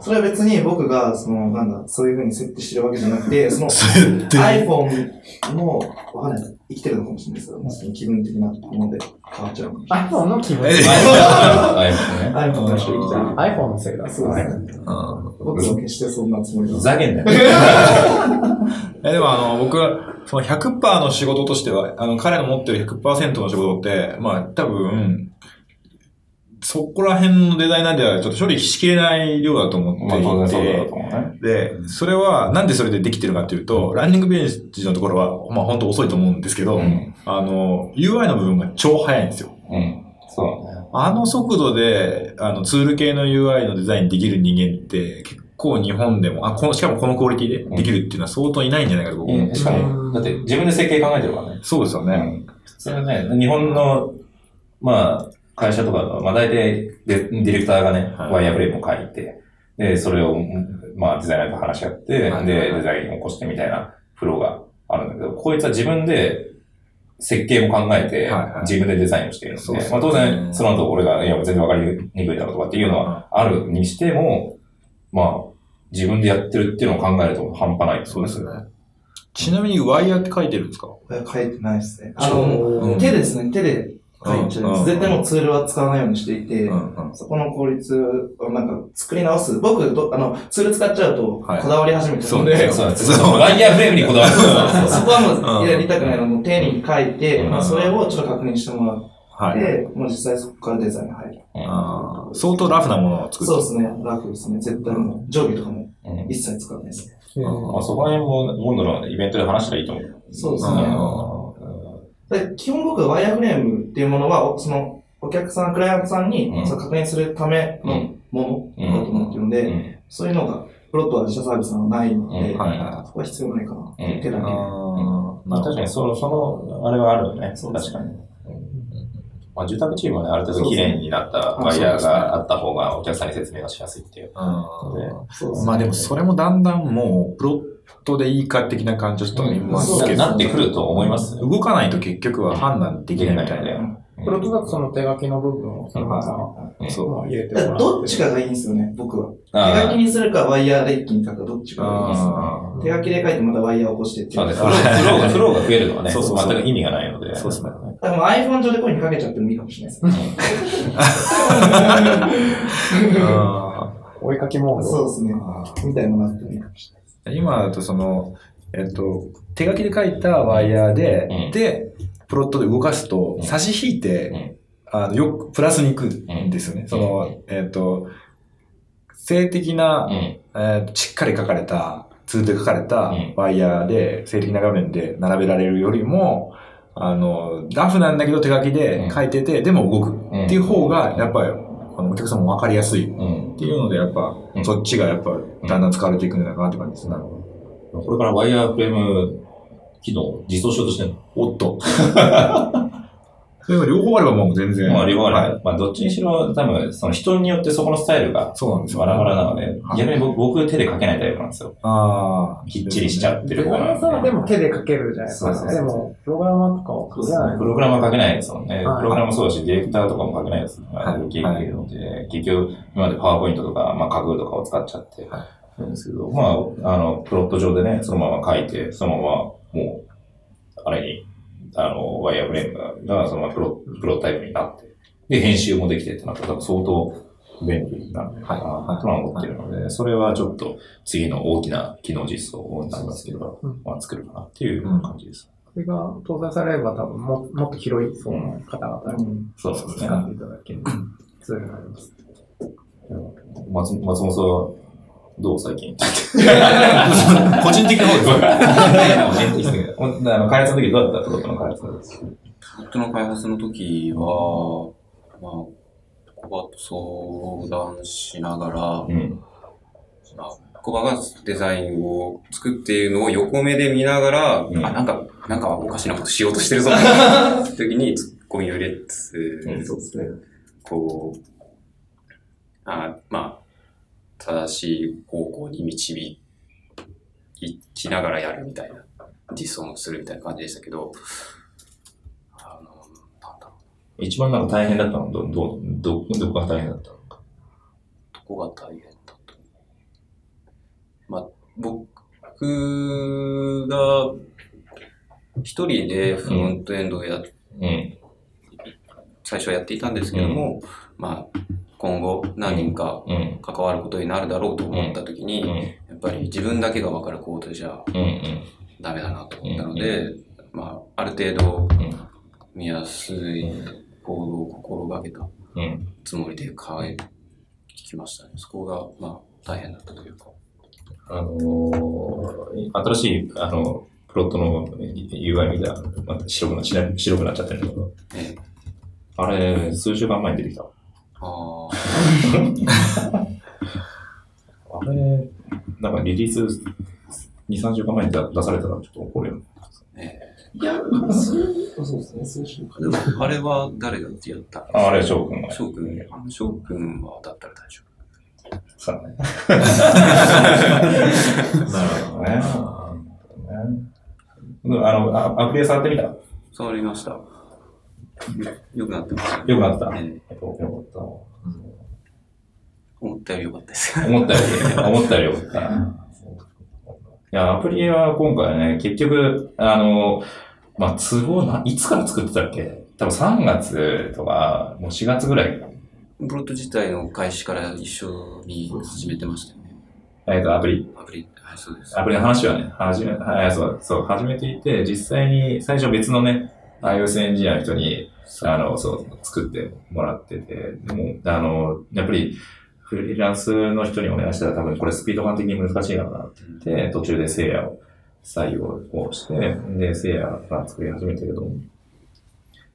それは別に僕が、その、なんだ、そういう風に設定してるわけじゃなくて、その、iPhone も、わかんない。生きてるのかもしれないですけど、その気分的なもので変わっちゃうかもしれない。iPhone の気分。え iPhone ね。iPhone の人じゃあ iPhone のせいだ。そうですね。僕は決してそんなつもりふはざけんなよ。えでもあの、僕は、その100%の仕事としては、あの、彼の持ってる100%の仕事って、まあ、多分、そこら辺のデザイナーではちょっと処理しきれない量だと思っていてそうだと、思うね。で、それは、なんでそれでできてるかっていうと、ランニングページのところは、まあ本当遅いと思うんですけど、うん。あの、UI の部分が超速いんですよ。うん。そうだね。あの速度で、あの、ツール系の UI のデザインできる人間って、結構日本でも、あ、この、しかもこのクオリティでできるっていうのは相当いないんじゃないかと僕思ってしかも、だって自分で設計考えてるからね。そうですよね。うん普通ね、日本の、まあ、会社とかの、まあ大体デ、ディレクターがね、はい。ワイヤーフレームを書いて、で、それを、まあデザイナーと話し合って、はい。で、デザインを起こしてみたいなフローがあるんだけど、こいつは自分で設計も考えて、はいはい。自分でデザインをしているので、まあ当然、その後俺が、いや、全然わかりにくいだろうとかっていうのはあるにしても、まあ、自分でやってるっていうのを考えると半端ないですそうですね。ちなみにワイヤーって書いてるんですか？書いてないですね。あうの、ん。手ですね、手で書いちゃいまうんす。絶対もうツールは使わないようにしていて、そこの効率をなんか作り直す。僕ど、あの、ツール使っちゃうと、こはいだわり始めちゃうんで、そうで。ワイヤーフレームにこだわる そこはもうやりたくないのもう丁寧に書いて、うんまあ、それをちょっと確認してもらっはい。て、もう実際そこからデザインが入る。あー相当ラフなものを作ってそうですね、ラフですね。絶対もう上下とかもうん一切使わないですね。まあ、そこら辺も、今度のイベントで話したらいいと思う。そうですね。基本僕はワイヤーフレームっていうものは、おその、お客さん、クライアントさんにうん。その確認するためのものだと思ってるので、ん。そういうのが、プロットは自社サービスなのないので、うん。はいはそこは必要ないかな。うん手だけまあ、確かに、その、その、あれはあるよね。そう確かに。まあ、住宅チームはね、ある程度綺麗になったワイヤーがあった方が、お客さんに説明がしやすいっていう。うん。で。そうですね。まあでもそれもだんだんもう、プロットでいいか的な感じはちょっとありますけど、なってくると思います。動かないと結局は判断できないみたいな。プロットだとその手書きの部分をそのまま、入れてもらって。どっちかがいいんですよね、僕は。あ手書きにするか、ワイヤーで一気に書くか、どっちかがいいです。あ手書きで書いてまたワイヤーを起こしてっていう。そうです。フローフローが、フローが増えるのはね、そうそうそう全く意味がないので。そうですねだからもう iPhone 上でこういうにかけちゃってもいいかもしれないですね。あお絵 かきモード。そうですね。ーみたいなのがあってもいいかもしれない。今だとその、えっと、手書きで書いたワイヤーで、うん。で、プロットで動かすとう、ん。差し引いて、あの、よく、プラスに行くんですよね。その、えっと、性的な、うん。えーしっかり書かれた、ツールで書かれたうん。ワイヤーで、性的な画面で並べられるよりも、あの、ラフなんだけど手書きで書いてて、でも動くっていう方が、やっぱり、あのお客さんも分かりやすいっうん。ていうので、やっぱ、うんそっちがやっぱ、だんだん使われていくんじゃないかなって感じですね。これからワイヤーフレーム機能実装しようとしてるの？おっと。それが両方あればもう全然。まあ、両方あはいる。まあ、どっちにしろ、多分、その人によってそこのスタイルがそうなんですよ。バラバラなので、はい逆に僕僕手で書けないタイプなんですよ。ああ。きっちりしちゃってデるから。ザイナーさんはでも手で書けるじゃないですか。そうそうそうでも、プログラマーとかは書けない。プログラムは書けないですもんね。はいプログラムもそうだし、ディレクターとかも書けないです。はいできるので、結局、今までパワーポイントとか、まあ、架空とかを使っちゃってはるんですけど、まあ、あの、プロット上でね、そのまま書いて、そのまま、もう、あれに、あの、ワイヤーフレームが、そのプロ、プロタイプになって、で、編集もできてってなったら、多分相当便利なのかな、とは思ってるので、それはちょっと次の大きな機能実装になりますけど、うん。まあ、作るかなっていう感じです。それが搭載されれば多分ももっと広い層の方々にそうそうですね。使。っていただけるツールになります。松松本さんはどう最近個人的な方ですよ。個人的にほんあの開発の時どうだったプロットの開発プロットの開発の時は、まあ、コバと相談しながら、うん。まあコバがデザインを作っているのを横目で見ながら、うんあ、なんか、なんかおかしなことしよ。うとしてるぞ、って時にツッコミを入れつつ、うんそうですね。こう、あまあ、正しい方向に導きながらやるみたいな、実装もするみたいな感じでしたけど、あの、なんだろ一番なんか大変だったのど、ど、ど、どこが大変だったのか。う、どこが大変だったまあ、僕が一人でフロントエンドをや、うん。最初はやっていたんですけども、まあ、今後何人かうん。関わることになるだろうと思った時に、うん。やっぱり自分だけが分かるコードじゃ。ダメだなと思ったので、まあ、ある程度うん。見やすいコードを心がけたうん。つもりで変えきましたね。そこが、まあ、大変だったというか。あのー、新しい、あの、プロットの UI 見たら、また白くな白白くなっちゃってるんだけど、ええ、あれ、数週間前に出てきた。ああ、あれ、なんかリリース2、3週間前に出出されたらちょっと怒るよね。えいや、そうそうですね、数週間。え。でも、あれは誰がやった？ああれ、翔くんが。翔くん、あの翔くんはだったら大丈そうだ ね。なるほどね。ねあの、あアプリで触ってみた？触りました。よくなってます。くなった。ええよかった。思っったより良かったです。思ったより、思ったより良かった。いや、アプリは今回ね、結局、あの、まあ、都合な、いつから作ってたっけ？多分3月とか、もう4月ぐらい。プロット自体の開始から一緒に始めてましたよね。えっと、アプリ、アプリ、はい、そうです。アプリの話はね、始め、はい、そう、そう、始めていて、実際に、最初別のね、iOS エンジニアの人に、あの、そう、作ってもらってて、でも、あの、やっぱり、フリーランスの人にお願いしたら多分これスピード感的に難しいのかなって言って、途中で聖夜を採用をして、で、聖夜が作り始めたけど、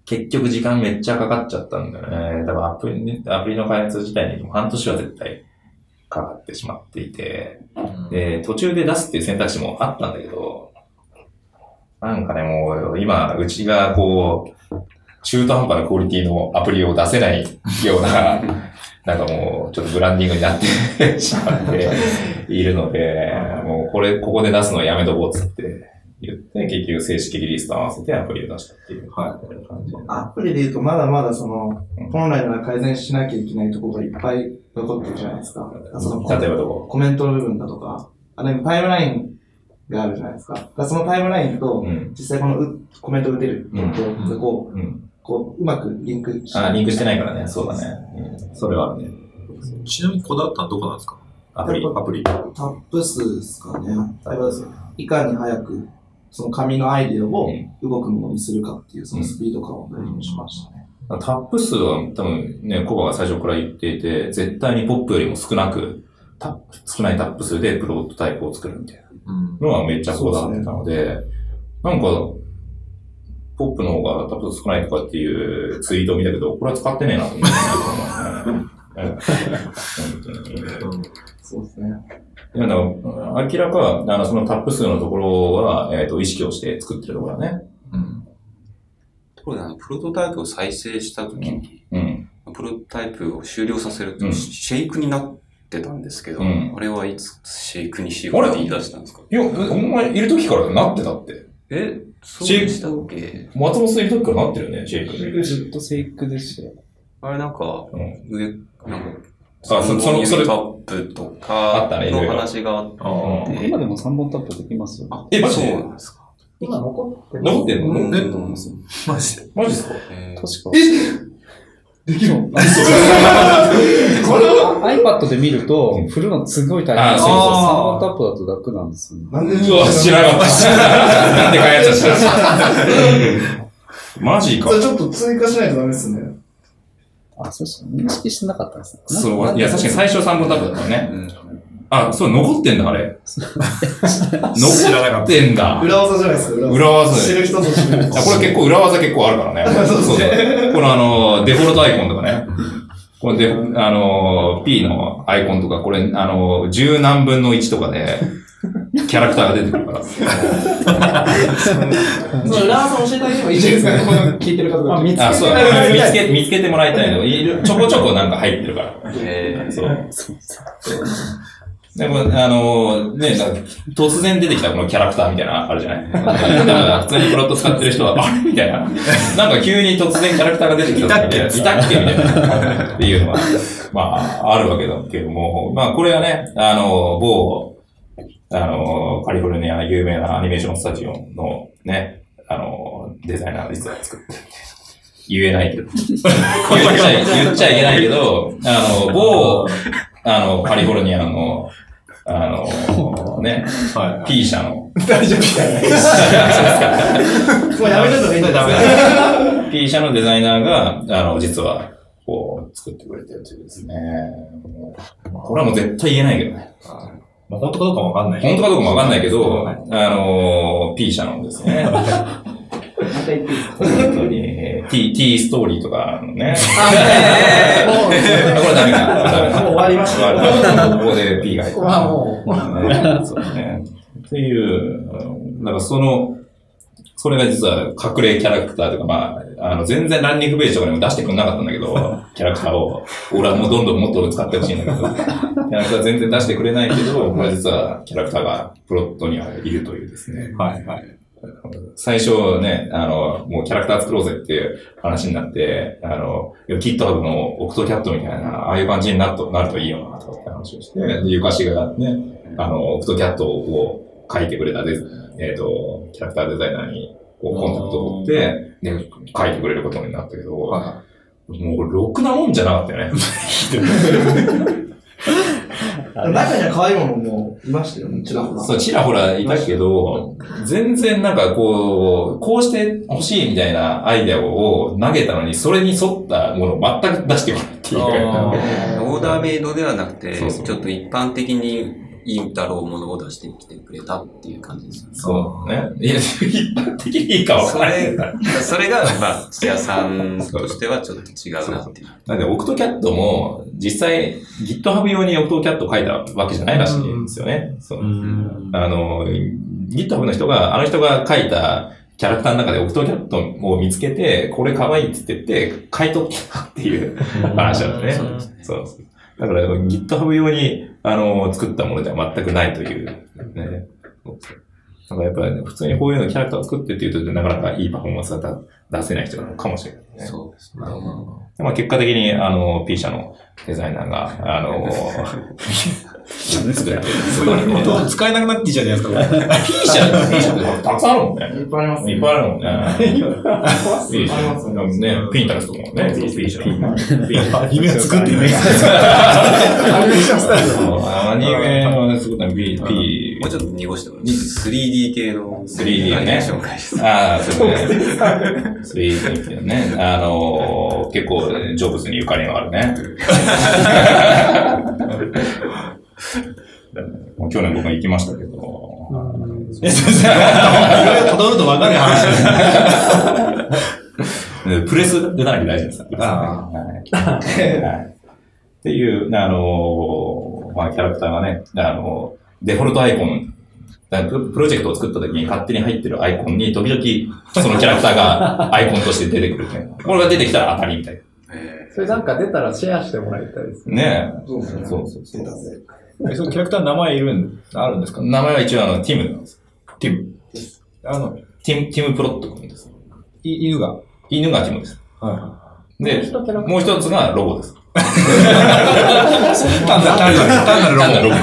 結局時間めっちゃかかっちゃったんだよね。だからアプリに、アプリの開発自体にも半年は絶対かかってしまっていて、で、途中で出すっていう選択肢もあったんだけど、なんかね、もう、今、うちがこう、中途半端なクオリティのアプリを出せないような、なんかもう、ちょっとブランディングになってしまってい。るので、もうこれ、ここで出すのはやめとこうっつって言って、結局正式リリースと合わせてアプリを出したっていう。感じ。アプリで言うと、まだまだその、本来なら改善しなきゃいけないところがいっぱい残ってるじゃないですか。例えばどこ？コメントの部分だとか、あれ、タイムラインがあるじゃないですか。だからそのタイムラインと、うん。実際このうコメントが出るのと、うんこう、うん。こう、うまくリンクしあ、リンクしてないからね。そうだね。うん。それはあるね。ちなみにこだわったのはどこなんですか？アプリ。アプリ。タップ数ですかね。タイプ数いかに早く、その紙のアイディアを動くものにするかっていう、そのスピード感を大事にしましたね。タップ数は多分ね、コバが最初から言っていて、絶対にポップよりも少なく、少ないタップ数でプロトタイプを作るみたいうん。なのはめっちゃこだわってたので、なんか、ポップの方がタップ数少ないとかっていうツイートを見たけど、これは使ってねえなと思って、そうですね。いや、だから明らか、あの、そのタップ数のところは、えっ、と、意識をして作ってるところだね。うん。ところで、あの、プロトタイプを再生したときに、うん。プロトタイプを終了させると、うんシェイクになってたんですけど、うん。あれはいつシェイクにしようって言い出したんですか？いや、お前いる時からなってたって。え、そうでしたっけ？松本さんいる時からなってるよね、シェイク。ずっとセイクでしたよ。あれなんか、うん。上、なんか、あそそのそれ。タップとあかの話があっあて、今でも3本タップできますよ。え、マジそうでなんですか？今残ってる残ってんの？残ってると思いますよ。マジで。マジですか？えー。確か。できるの？iPad で見ると、振るのすごい大変あですそうそうそう3本タップだと楽なんですよね。なんでうわ、知らなかった。なんで開発者知らなか？った。マジかちょっと追加しないとダメですね。あ、そうですね。認識してなかったんですね。そう、いや、確かに最初3本タップだったよね。うんあ、そう、残ってんだ、あれ。残ってんだ。裏技じゃないですか、裏技。知る人ぞ知る。あこれ結構裏技結構あるからね。そうそう。このあの、デフォルトアイコンとかね。これで、あの、P のアイコンとか、これ、あの、十何分の1とかで、キャラクターが出てくるから。その裏技教えてあげればいいじゃないですか、この聞いてる方が。見つあ、そうだ、見つけ、見つけてもらいたいの。いるちょこちょこなんか入ってるから。えーそう。でも、あのね、なんか突然出てきたこのキャラクターみたいなのあるじゃない？普通にプロット使ってる人は、あれ？みたいな。なんか急に突然キャラクターが出てきた時にいたっけ？みたいな。っていうのは、まあ、あるわけだけども、まあ、これはね、あの、某、あの、カリフォルニア有名なアニメーションスタジオのね、あの、デザイナーが実は作ってる。言えないけど。言っちゃい、言っちゃいけないけど、あの、某、あの、カリフォルニアの、あの、ね、はい。P 社の、大丈夫じゃないもうやめるといいんだダメ P 社のデザイナーが、あの、実は、こう、作ってくれてるというですね。これはもう絶対言えないけどね。まあ、本当かどうかもわかんない。本当かどうかもわかんないけど、はいあの、P 社のですね。本当に、T、T ストーリーとかのね。これダメか。もう終わりました終わりここで P が入ってまあもねそうね。っていう、うんなんかその、それが実は隠れキャラクターとか、まあ、あの、全然ランニングページとかにも出してくれなかったんだけど、キャラクターを。俺はもうどんどんもっと使ってほしいんだけど、キャラクター全然出してくれないけど、これ実はキャラクターがプロットにはいるというですね。はいはい。最初ね、あの、もうキャラクター作ろうぜっていう話になって、あの、キットハブのオクトキャットみたいな、ああいう感じになるとなるといいよな、とかって話をして、で、ゆかしがね、あの、オクトキャットを書いてくれたデザえっ、と、キャラクターデザイナーに、こう、コンタクトを取って、で、書いてくれることになったけど、もう、ろくなもんじゃなかったよね。中には可愛いものもいましたよね、ちらほら。そう、ちらほらいたけど、全然なんかこう、こうして欲しいみたいなアイデアを投げたのに、それに沿ったものを全く出してこないっていう。オーダーメイドではなくて、そうそうちょっと一般的にいいだろうものを出してきてくれたっていう感じです。そうね。いや、一般的にいいかわそからないれ。、それが、まあ、土屋さんとしてはちょっと違うなっていう。なんで、オクトキャットも、実際、GitHub 用にオクトキャット書いたわけじゃないらしいんですよね。そう。あの、GitHub の人が、あの人が書いたキャラクターの中でオクトキャットを見つけて、これ可愛いって言って、買い取ったっていう話なんですね。そうですねそうそう。だから、GitHub 用に、あの、作ったものでは全くないという、ね。そうそうだからやっぱりね、普通にこういうのキャラクターを作ってっていうと、なかなかいいパフォーマンスが出せない人なのかもしれないね。そうですね。でまあ、結果的に、あの、P 社のデザイナーが、あの、作って、すごいね。どう使えなくなっていいじゃないですか、P 社、P 社ってたくさんあるもんね。いっぱいありますいっぱいあるもんね。P 社。ありますねね、ピンタレスとかもね、P 社。P 社。夢作ってね。アニメスタイルアニメの？すごい P、P もうちょっと濁してもらって 3D 系の？3D ね。ああ、そうね。3D っていうね。あの、結構、ジョブズにゆかりの？あるね。もう去年僕も行きましたけど、いろいろ辿ると分かる話 ですでプレスでなきゃ大事ですから。あはいはいっていう、あの、まあ、キャラクターがね、あの、デフォルトアイコン、ププロジェクトを作った時に勝手に入ってるアイコンに時々そのキャラクターが アイコンとして出てくるみたいな。これが出てきたら当たりみたいな。えそれなんか出たらシェアしてもらいたいですね。ねそうですね。そうそうそう出たぜ。えそのキャラクターの名前いるん、あるんですか？名前は一応あの、ティムなんです。ティム。あの、ティム、ティムプロット君です。い犬が？犬がティムです。はで、一キャラもう一つがロボです。い。単なる、単なる、単なるロなんだロボ、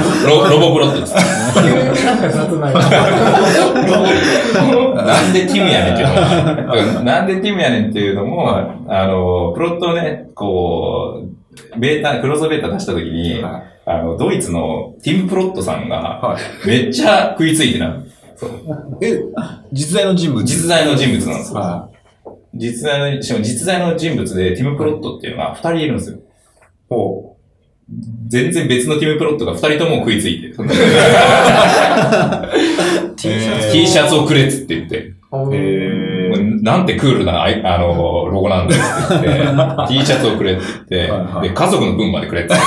ロロボプロットです。なんでティムやねんっていうのも、なんでティムやねんっていうのも、あの、プロットをね、こう、ベータ、クローズベータ出したときに、はあの、ドイツのティム・プロットさんが、はめっちゃ食いついてなる。え、実在の人物？実在の人物なんですよ。は実在の、しかも実在の人物で、ティム・プロットっていうのが二人いるんですよ。ほう。全然別のティム・プロットが二人とも食いついてる。T シャツ T シャツをくれっつって言って。い。えもうなんてクールなあの、ロゴなんだよって言って、T シャツをくれって言って、はいはいで、家族の分までくれって。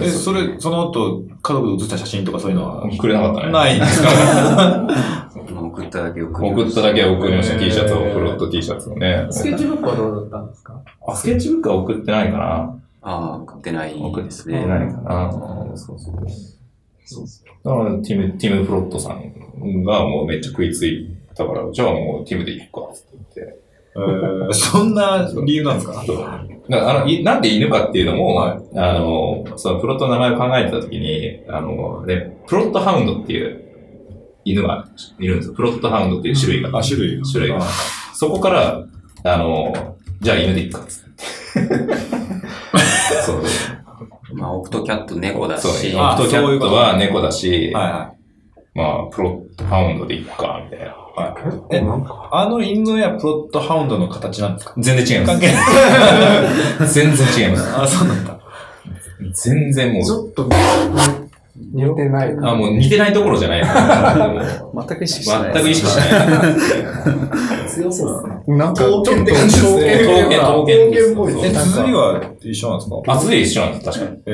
え、それ、その後、家族で写した写真とかそういうのは？くれなかったね。ないんですか？送っただけ送り送っただけは送りました、T シャツを、フロット T シャツをね。スケッチブックはどうだったんですか？あ、スケッチブックは送ってないかなああ、送ってない送っですね。てないかなそうそう。だから、ティム、ティム・フロットさんがもうめっちゃ食いついたから、じゃあもうティムで行くか、って言って。えーそんな理由なんですか？そう。だからあの、いなんで犬かっていうのも、はいあの、そのプロットの名前を考えてたときに、あの、ね、プロットハウンドっていう犬がいるんですよ。プロットハウンドっていう種類が。あ、種類種類が。そこから、あの、じゃあ犬で行くかっつって。そう。まあ、オクトキャット猫だそう、し、オクトキャットは猫だし、はいはまあ、プロットハウンドで行くか、みたいな。い。え、あの犬やプロットハウンドの形なんですか？全然違います。関係ない。全然違います。あ、そうなんだ。全然もうち、ょっと、似てないな。あ、もう似てないところじゃない 全く意識しない。全く意識しない。強そうですね。なんか、ちょっと、刀剣って感じですね刀剣、刀剣っぽいえ、綴りは一緒なんですか？あ、綴り一緒なんです、確かに。え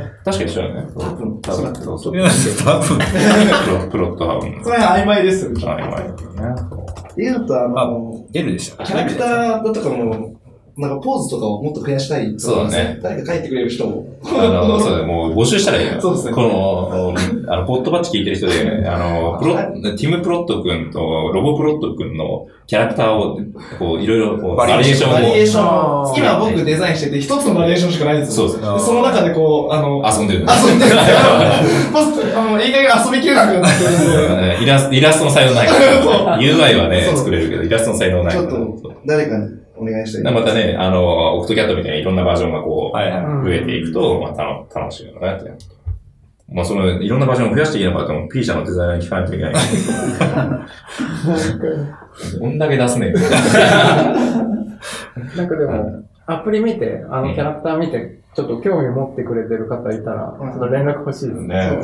へ確かに一緒だよね。多分、多分。ー。いや、多分？プロプロットハウンそれ曖昧ですよ。ド。はい、はい。言うと、あの、L でした。キャラクターだとかも、なんかポーズとかをもっと増やしたいそうだね誰か書いてくれる人も。あの、そうだね、もう募集したらいいよ。そうですねこの、あの、ポットバッチ聞いてる人で、あの、プロ、ティム・プロット君とロボ・プロット君のキャラクターを、こう、いろいろ、こう、バリエーションを。バリエーション。今僕デザインしてて、一つのバリエーションしかないんですよ。そうでその中でこう、あの、遊んでる。遊んでるスト、あの、映画が遊びきれなくなってるんで。イラスイラストの才能ないから。UI はね作れるけど、イラストの才能ないから。ちょっと誰かにお願いしたい。またね、あの、オクトキャットみたいにいろんなバージョンがこう、はいはい。うん増えていくと、まあ、たの楽しいのかなって。まあ、その、いろんなバージョンを増やしていいのかとも、P 社のデザイナーに聞かないといけないんですけど。どんだけ出すねん。なんかでも、アプリ見て、あのキャラクター見て、ちょっと興味持ってくれてる方いたら、ちょっと連絡欲しいですね。ね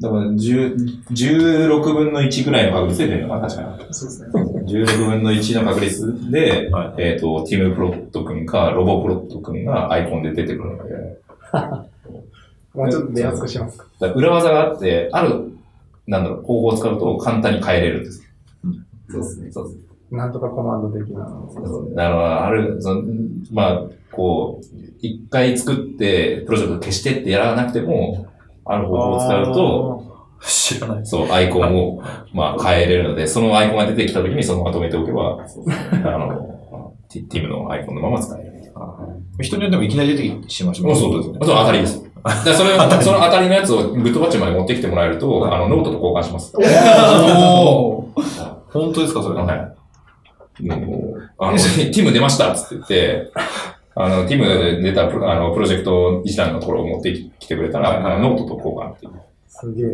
でも、10 16分の1ぐらいの確率で出るのかな、確かに。そうですね。16分の1の確率で、はいえっ、と、ティムプロット君か、ロボプロット君がアイコンで出てくるので、もうちょっと出やすくしますか。裏技があって、ある、なんだろう、方法を使うと簡単に変えれるんです。そうですね。そうです。なんとかコマンド的な。だから、ある、そのまあ、こう、一回作って、プロジェクト消してってやらなくても、ある方法を使うと、知らない。そう、アイコンを、まあ、変えれるので、そのアイコンが出てきた時にそのまま止めておけば、あの、ティムのアイコンのまま使える。人によってもいきなり出てしまうし、そうそうそう。当たりです。だそれを、その当たりのやつを Goodpatch まで持ってきてもらえると、あの、ノートと交換します。おー 本当ですか、それ。はい。もう、あの、ティム出ましたっつって言って、あの、ティムで出たプロあのプロジェクト一覧のところを持ってきてくれたら、あのノートと交換っていう。すげえ。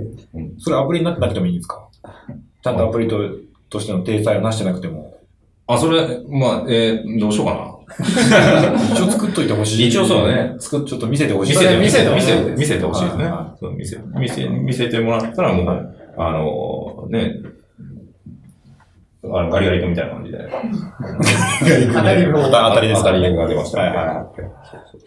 それアプリになってなくてもいいんですか？ちゃんとアプリととしての体裁をなしてなくても。あ、それ、まあ、えーどうしようかな。一応作っといてほしい。一応そうだね。作っちょっと見せてほしい。見せて、見せて、見せて、ほしいですね。そう見せ、見せ、見せてもらったらもう、あの、ね、あの、ガリガリ君みたいな感じで。当たりの当たりです当たりが出ましたね。はいはい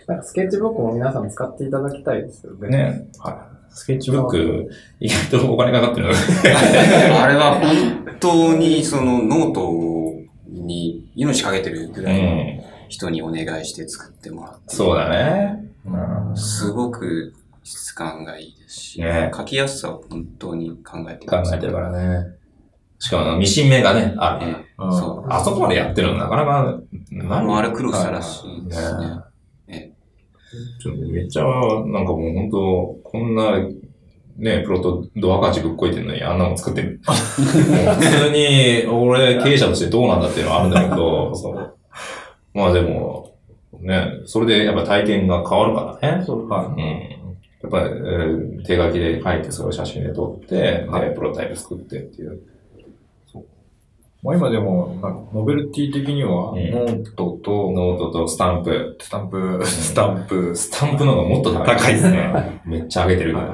なんかスケッチブックも皆さん使っていただきたいですよね。ね。はい。スケッチブック、意外とお金かかってる。あれは本当にそのノートに命かけてるぐうらいのん。人にお願いして作ってもらって。そうだね。うんすごく質感がいいですし、ね書きやすさを本当に考えて考えてるからね。しかも、ミシン目がね、ある。ええうんそう。あそこまでやってるのなかなか、あのあれ苦労したらしいですね。えちょっとめっちゃ、なんかもう本当こんな、ね、プロトドアガチぶっこいてるのにあんなの作ってる。普通に、俺、経営者としてどうなんだっていうのはあるんだけど。まあでも、ね、それでやっぱ体験が変わるからね。そううん。やっぱり、えー手書きで書いて、それを写真で撮って、で、プロタイプ作ってっていう。まあ今でも、なんかノベルティ的には、うんノートと、ノートとスタンプ。スタンプ、スタンプ、スタンプの方がもっと高い。高いですね。めっちゃ上げてるけど。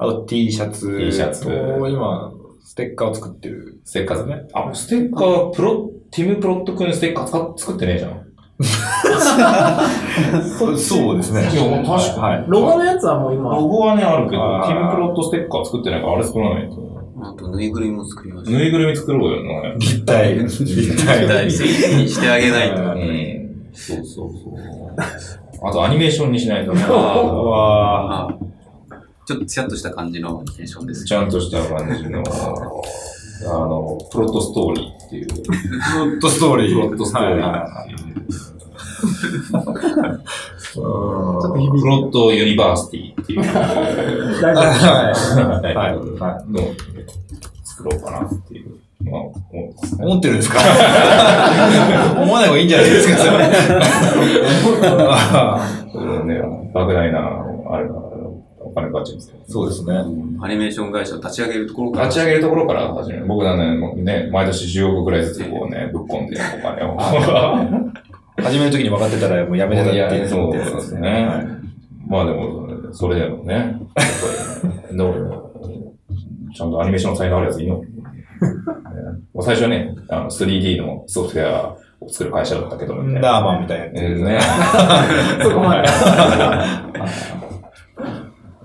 あと T シャツ。T シャツと今、ステッカーを作ってる。ステッカーですね。あ、ステッカー、プロ、ティム Prott 君ステッカー作ってねえじゃん。そうですね。いやもう確かにはい。ロゴのやつはもう今、ロゴはね、あるけど、ティム Prott ステッカー作ってないから、あれ作らないと。えあと、ぬいぐるみも作りました。ぬいぐるみ作ろうよね。立体。立大事にしてあげないと。はうん。そうそうそう。あと、アニメーションにしないとね。わあちょっとツヤっとした感じのテンションです。ちゃんとした感じの、あの、プロットストーリーっていう。ー。プロットストーリー。プロットストーリー。ちょっと響プロットユニバーシティっていう。大丈夫はい。は。はいい。の作ろうかなっていう。まあ、思うんです。ね。思ってるんです。か思わない方がいいんじゃないです。か、それ。それね、莫大な、あれが、お金かかっちゃうんです。よ。そうです。ね。アニメーション会社を立ち上げるところから。立ち上げるところから始める。僕はね、ね、毎年10億ぐらいずつこうね、ぶっ込んでお金を。始めるときに分かってたらもうやめてたっていう。そうですね。まあでも、それ でもね、どうちゃんとアニメーションの才能あるやついいの、最初はね、あの 3D のソフトウェアを作る会社だったけど、みたいな。ダーマンみたいなやつ。えーね。そこまで。だ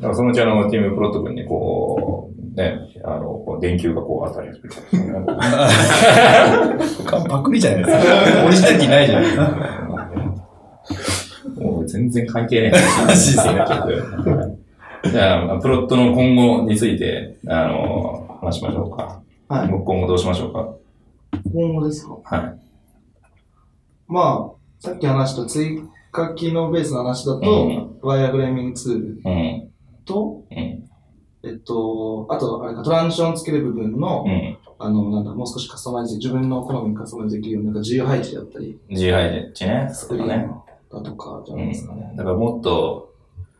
からそのうちあの、ティムプロット君にこう、ね、あの、電球がこう当たり始めて。パクリじゃないですか。オリジナリティないじゃないですか。もう全然関係ねえマジですねじゃあ、プロットの今後について、あの、話しましょうか。はい。今後どうしましょうか？今後ですか？はい。まあ、さっき話した追加機能ベースの話だと、ワイヤーフレーミングツールうん。と、うん。えっと、あと、あれか、トランジションつける部分の、うん。あの、なんだ、もう少しカスタマイズ、自分の好みにカスタマイズできるような、なんか自由配置だったり、自由配置ね。スクリーンそうだね。だとかじゃうないですかね。ん。だからもっと、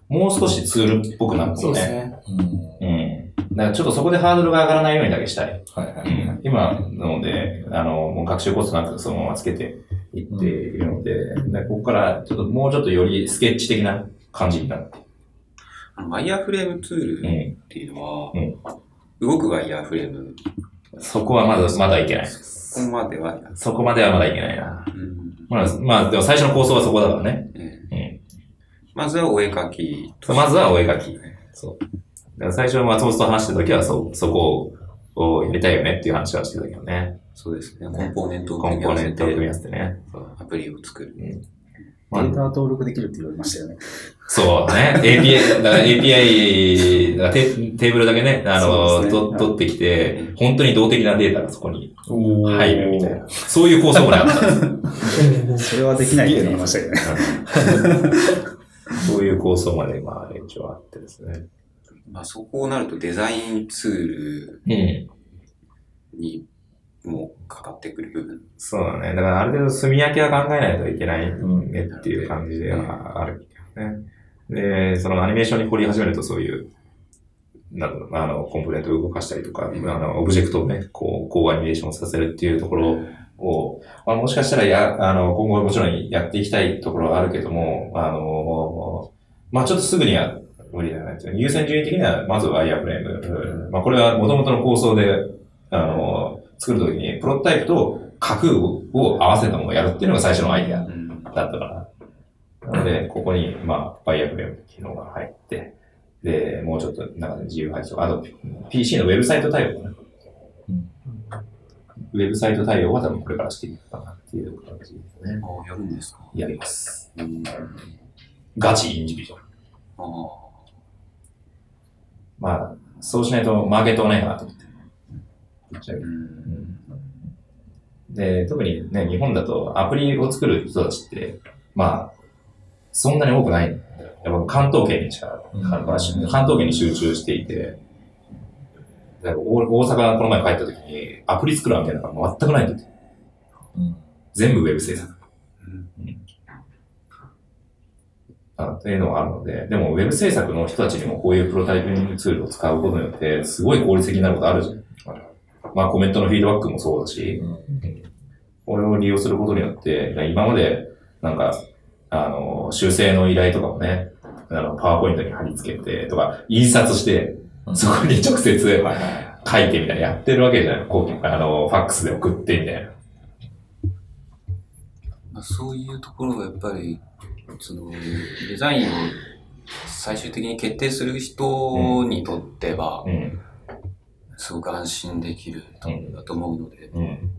もう少しツールっぽくなるかもね。そうですね。うん。だからちょっとそこでハードルが上がらないようにだけしたい。はいはい。うん今ので、あの、もう学習コストなくそのままつけていっているので、でここからちょっともうちょっとよりスケッチ的な感じになって。ワイヤーフレームツールうん。っていうのは、うん動くワイヤーフレーム、そこはまだ、まだいけない。そこまではや、そこまではまだいけないな。うんまあ、まあ、でも最初の構想はそこだからね。えうん。えまずはお絵描きとまずはお絵描き。そう。最初松本と話してた時はそ、そこをやりたいよねっていう話はしてたけどね。そうですね。コンポーネントをコンポーネントを組み合わせせてね。アプリを作る。データ登録できるって言われましたよね。そうね。API、だから API、だからテテーブルだけね、あの、ねと取ってきて、本当に動的なデータがそこに入るみたいな。そういう構想もねあった。それはできないって言いましたけどね。そういう構想まで、まあ、一応あってですね。まあ、そこをなるとデザインツールうん。にもかかってくる部分。そうだね。だからある程度炭焼きは考えないといけないねっていう感じではあるけどね。で、そのアニメーションに凝り始めるとそういう、なんだろうあの、コンポーネントを動かしたりとか、あの、オブジェクトをね、こう、こうアニメーションさせるっていうところを、まあ、もしかしたらや、あの、今後もちろんやっていきたいところはあるけども、あの、まあちょっとすぐには無理だよね。優先順位的には、まずワイヤーフレーム。まあこれは元々の構想で、あの、作るときに、プロトタイプと架空を合わせたものをやるっていうのが最初のアイデアうんだったから。なので、ここに、まあ、バイヤーフレームっていうのが入って、で、もうちょっと、なんかね、自由配置とか、あと、PC のウェブサイト対応かな。ウェブサイト対応は多分これからしていくかなっていう感じですね。あやるんですか？やります。うん。ガチインディビジュアル。ああ。まあ、そうしないとマーケットがないかなと思って。ぶっちゃけうん。で、特にね、日本だとアプリを作る人たちって、まあ、そんなに多くない。やっぱ関東圏にしか、関東圏に集中していて、大大阪この前帰った時に、アプリ作るわけなんか全くないんだって。うん全部ウェブ制作。うんあっていうのがあるので、でもウェブ制作の人たちにもこういうプロタイピングツールを使うことによって、すごい効率的になることあるじゃん。まあコメントのフィードバックもそうだし、これを利用することによって、今まで、なんか、あの、修正の依頼とかもね、あの、パワーポイントに貼り付けて、とか、印刷して、そこに直接書いてみたいなやってるわけじゃない。こう、あの、ファックスで送ってみたいな。まあ、そういうところがやっぱり、その、デザインを最終的に決定する人にとってはう、ん。すごく安心できると思うので、うん。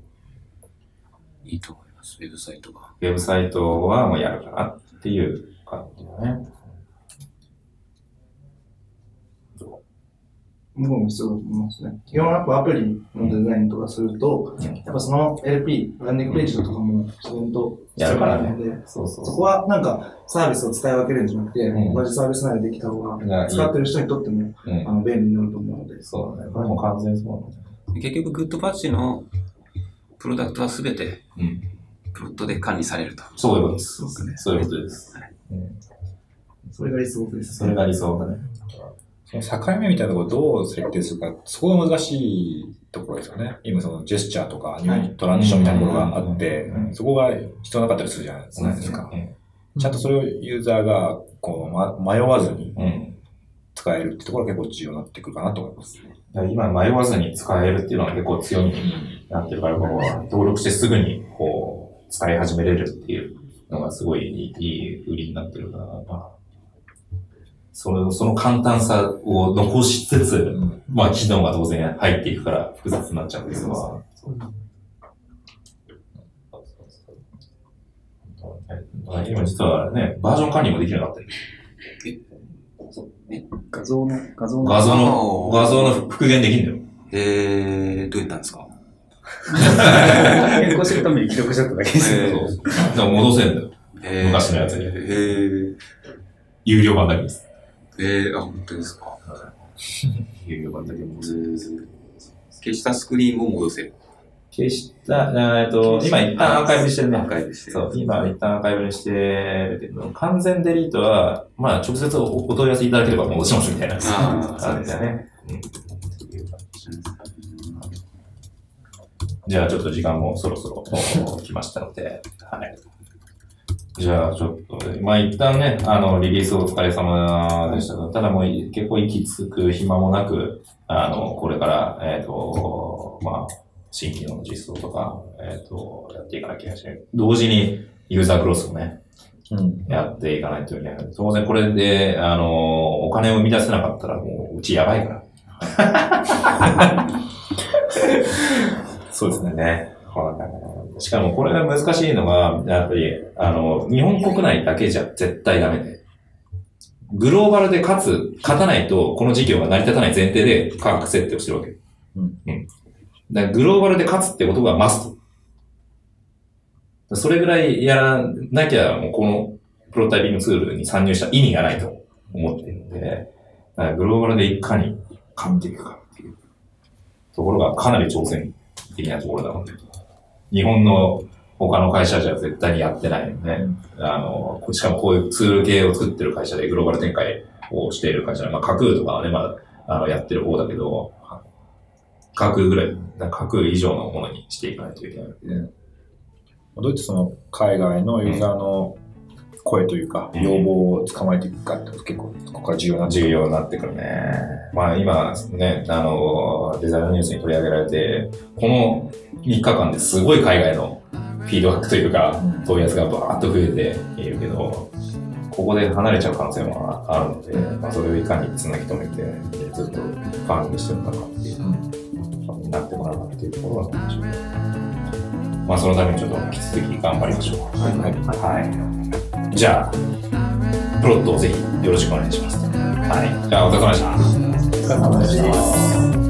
いいと思います、ウェブサイトが。ウェブサイトはもうやるかなっていう感じだね。も必要だと思いますね。基本やっぱアプリのデザインとかすると、やっぱその LP、ランディングページとかも自分とやるからね必要なので、そこはなんかサービスを使い分けるんじゃなくて、うん同じサービス内でできた方が、使ってる人にとってもうんあ。の便利になると思うので、そうだね。これも完全にそうだね。結局、グッドパッチのプロダクトはすべてうん。プロットで管理されると。そういうことです。そうですね。そういうことです。それが理想です。それが理想だね。その境目みたいなところをどう設定するか、そこが難しいところですよね。今そのジェスチャーとか、トランジションみたいなところがあってうん、そこが必要なかったりするじゃないですか。ちゃんとそれをユーザーがこう、ま、迷わずにうん。使えるってところが結構重要になってくるかなと思います。今迷わずに使えるっていうのが結構強みになってるから、こう登録してすぐにこう使い始めれるっていうのがすごいいい売りになってるから、まあ、その、その簡単さを残しつつ、んまあ、機能が当然入っていくから複雑になっちゃうんですよ。今実はね、バージョン管理もできなってる。画像の、画像の。画像の、画像の復元できるんだよ。えー、どうやったんですか？変更するために記録しちゃっただけですえよ。そうだから戻せんだよ。えー昔のやつにえー、有料版だけです。えー、あ、本当ですか？有料版だけ戻せる。消したスクリーンも戻せる。消した、えっと、今一旦アーカイブにしてるね。アーカイブしてるそう、今一旦アーカイブにしてるけど、完全デリートは、まあ、直接おお問い合わせいただければ戻しますみたいなあー 感じだね。うんじゃあ、ちょっと時間もそろそろお来ましたので、はい。じゃあ、ちょっと、まあ一旦ね、あの、リリースお疲れ様でしたが、ただもう結構息つく暇もなく、あの、これから、えっ、と、まあ、新機能の実装とか、えっ、と、やっていかなきゃいけないし、同時にユーザークロスもね、うん。やっていかないといけない。当然これで、あの、お金を生み出せなかったらもう、うちやばいから。そうですね。ね。しかもこれが難しいのが、やっぱり、あの、日本国内だけじゃ絶対ダメで。グローバルで勝つ、勝たないと、この事業が成り立たない前提で価格設定をしてるわけ。うん。うん。だからグローバルで勝つってことがマスト。それぐらいやらなきゃ、もうこのプロタイピングツールに参入した意味がないと思っているので、だからグローバルでいかに勝っていくかっていうところがかなり挑戦的なところなので、日本の他の会社じゃ絶対にやってないよね、あの、しかもこういうツール系を作ってる会社でグローバル展開をしている会社、まあ、架空とかはね、まだ、あの、やってる方だけど、架空ぐらい、架空以上のものにしていかないといけないわけで、どうやってその海外のユーザーの声というか、うん要望を捕まえていくかって結構、ここから重要なん重要になってくるね。まあ今ね、あの、デザインニュースに取り上げられて、この3日間ですごい海外のフィードバックというか、問い合わせがバーッと増えているけど、ここで離れちゃう可能性もあるので、まあ、それをいかにつなぎ止めて、ずっと管理してるのかっていう、になってもらうかっていうところなんでしょうね。まあそのためにちょっと引き続き頑張りましょう。はい。はい。じゃあ、プロットをぜひよろしくお願いします。はい。じゃあ、お疲れ様でした。お疲れ様でした。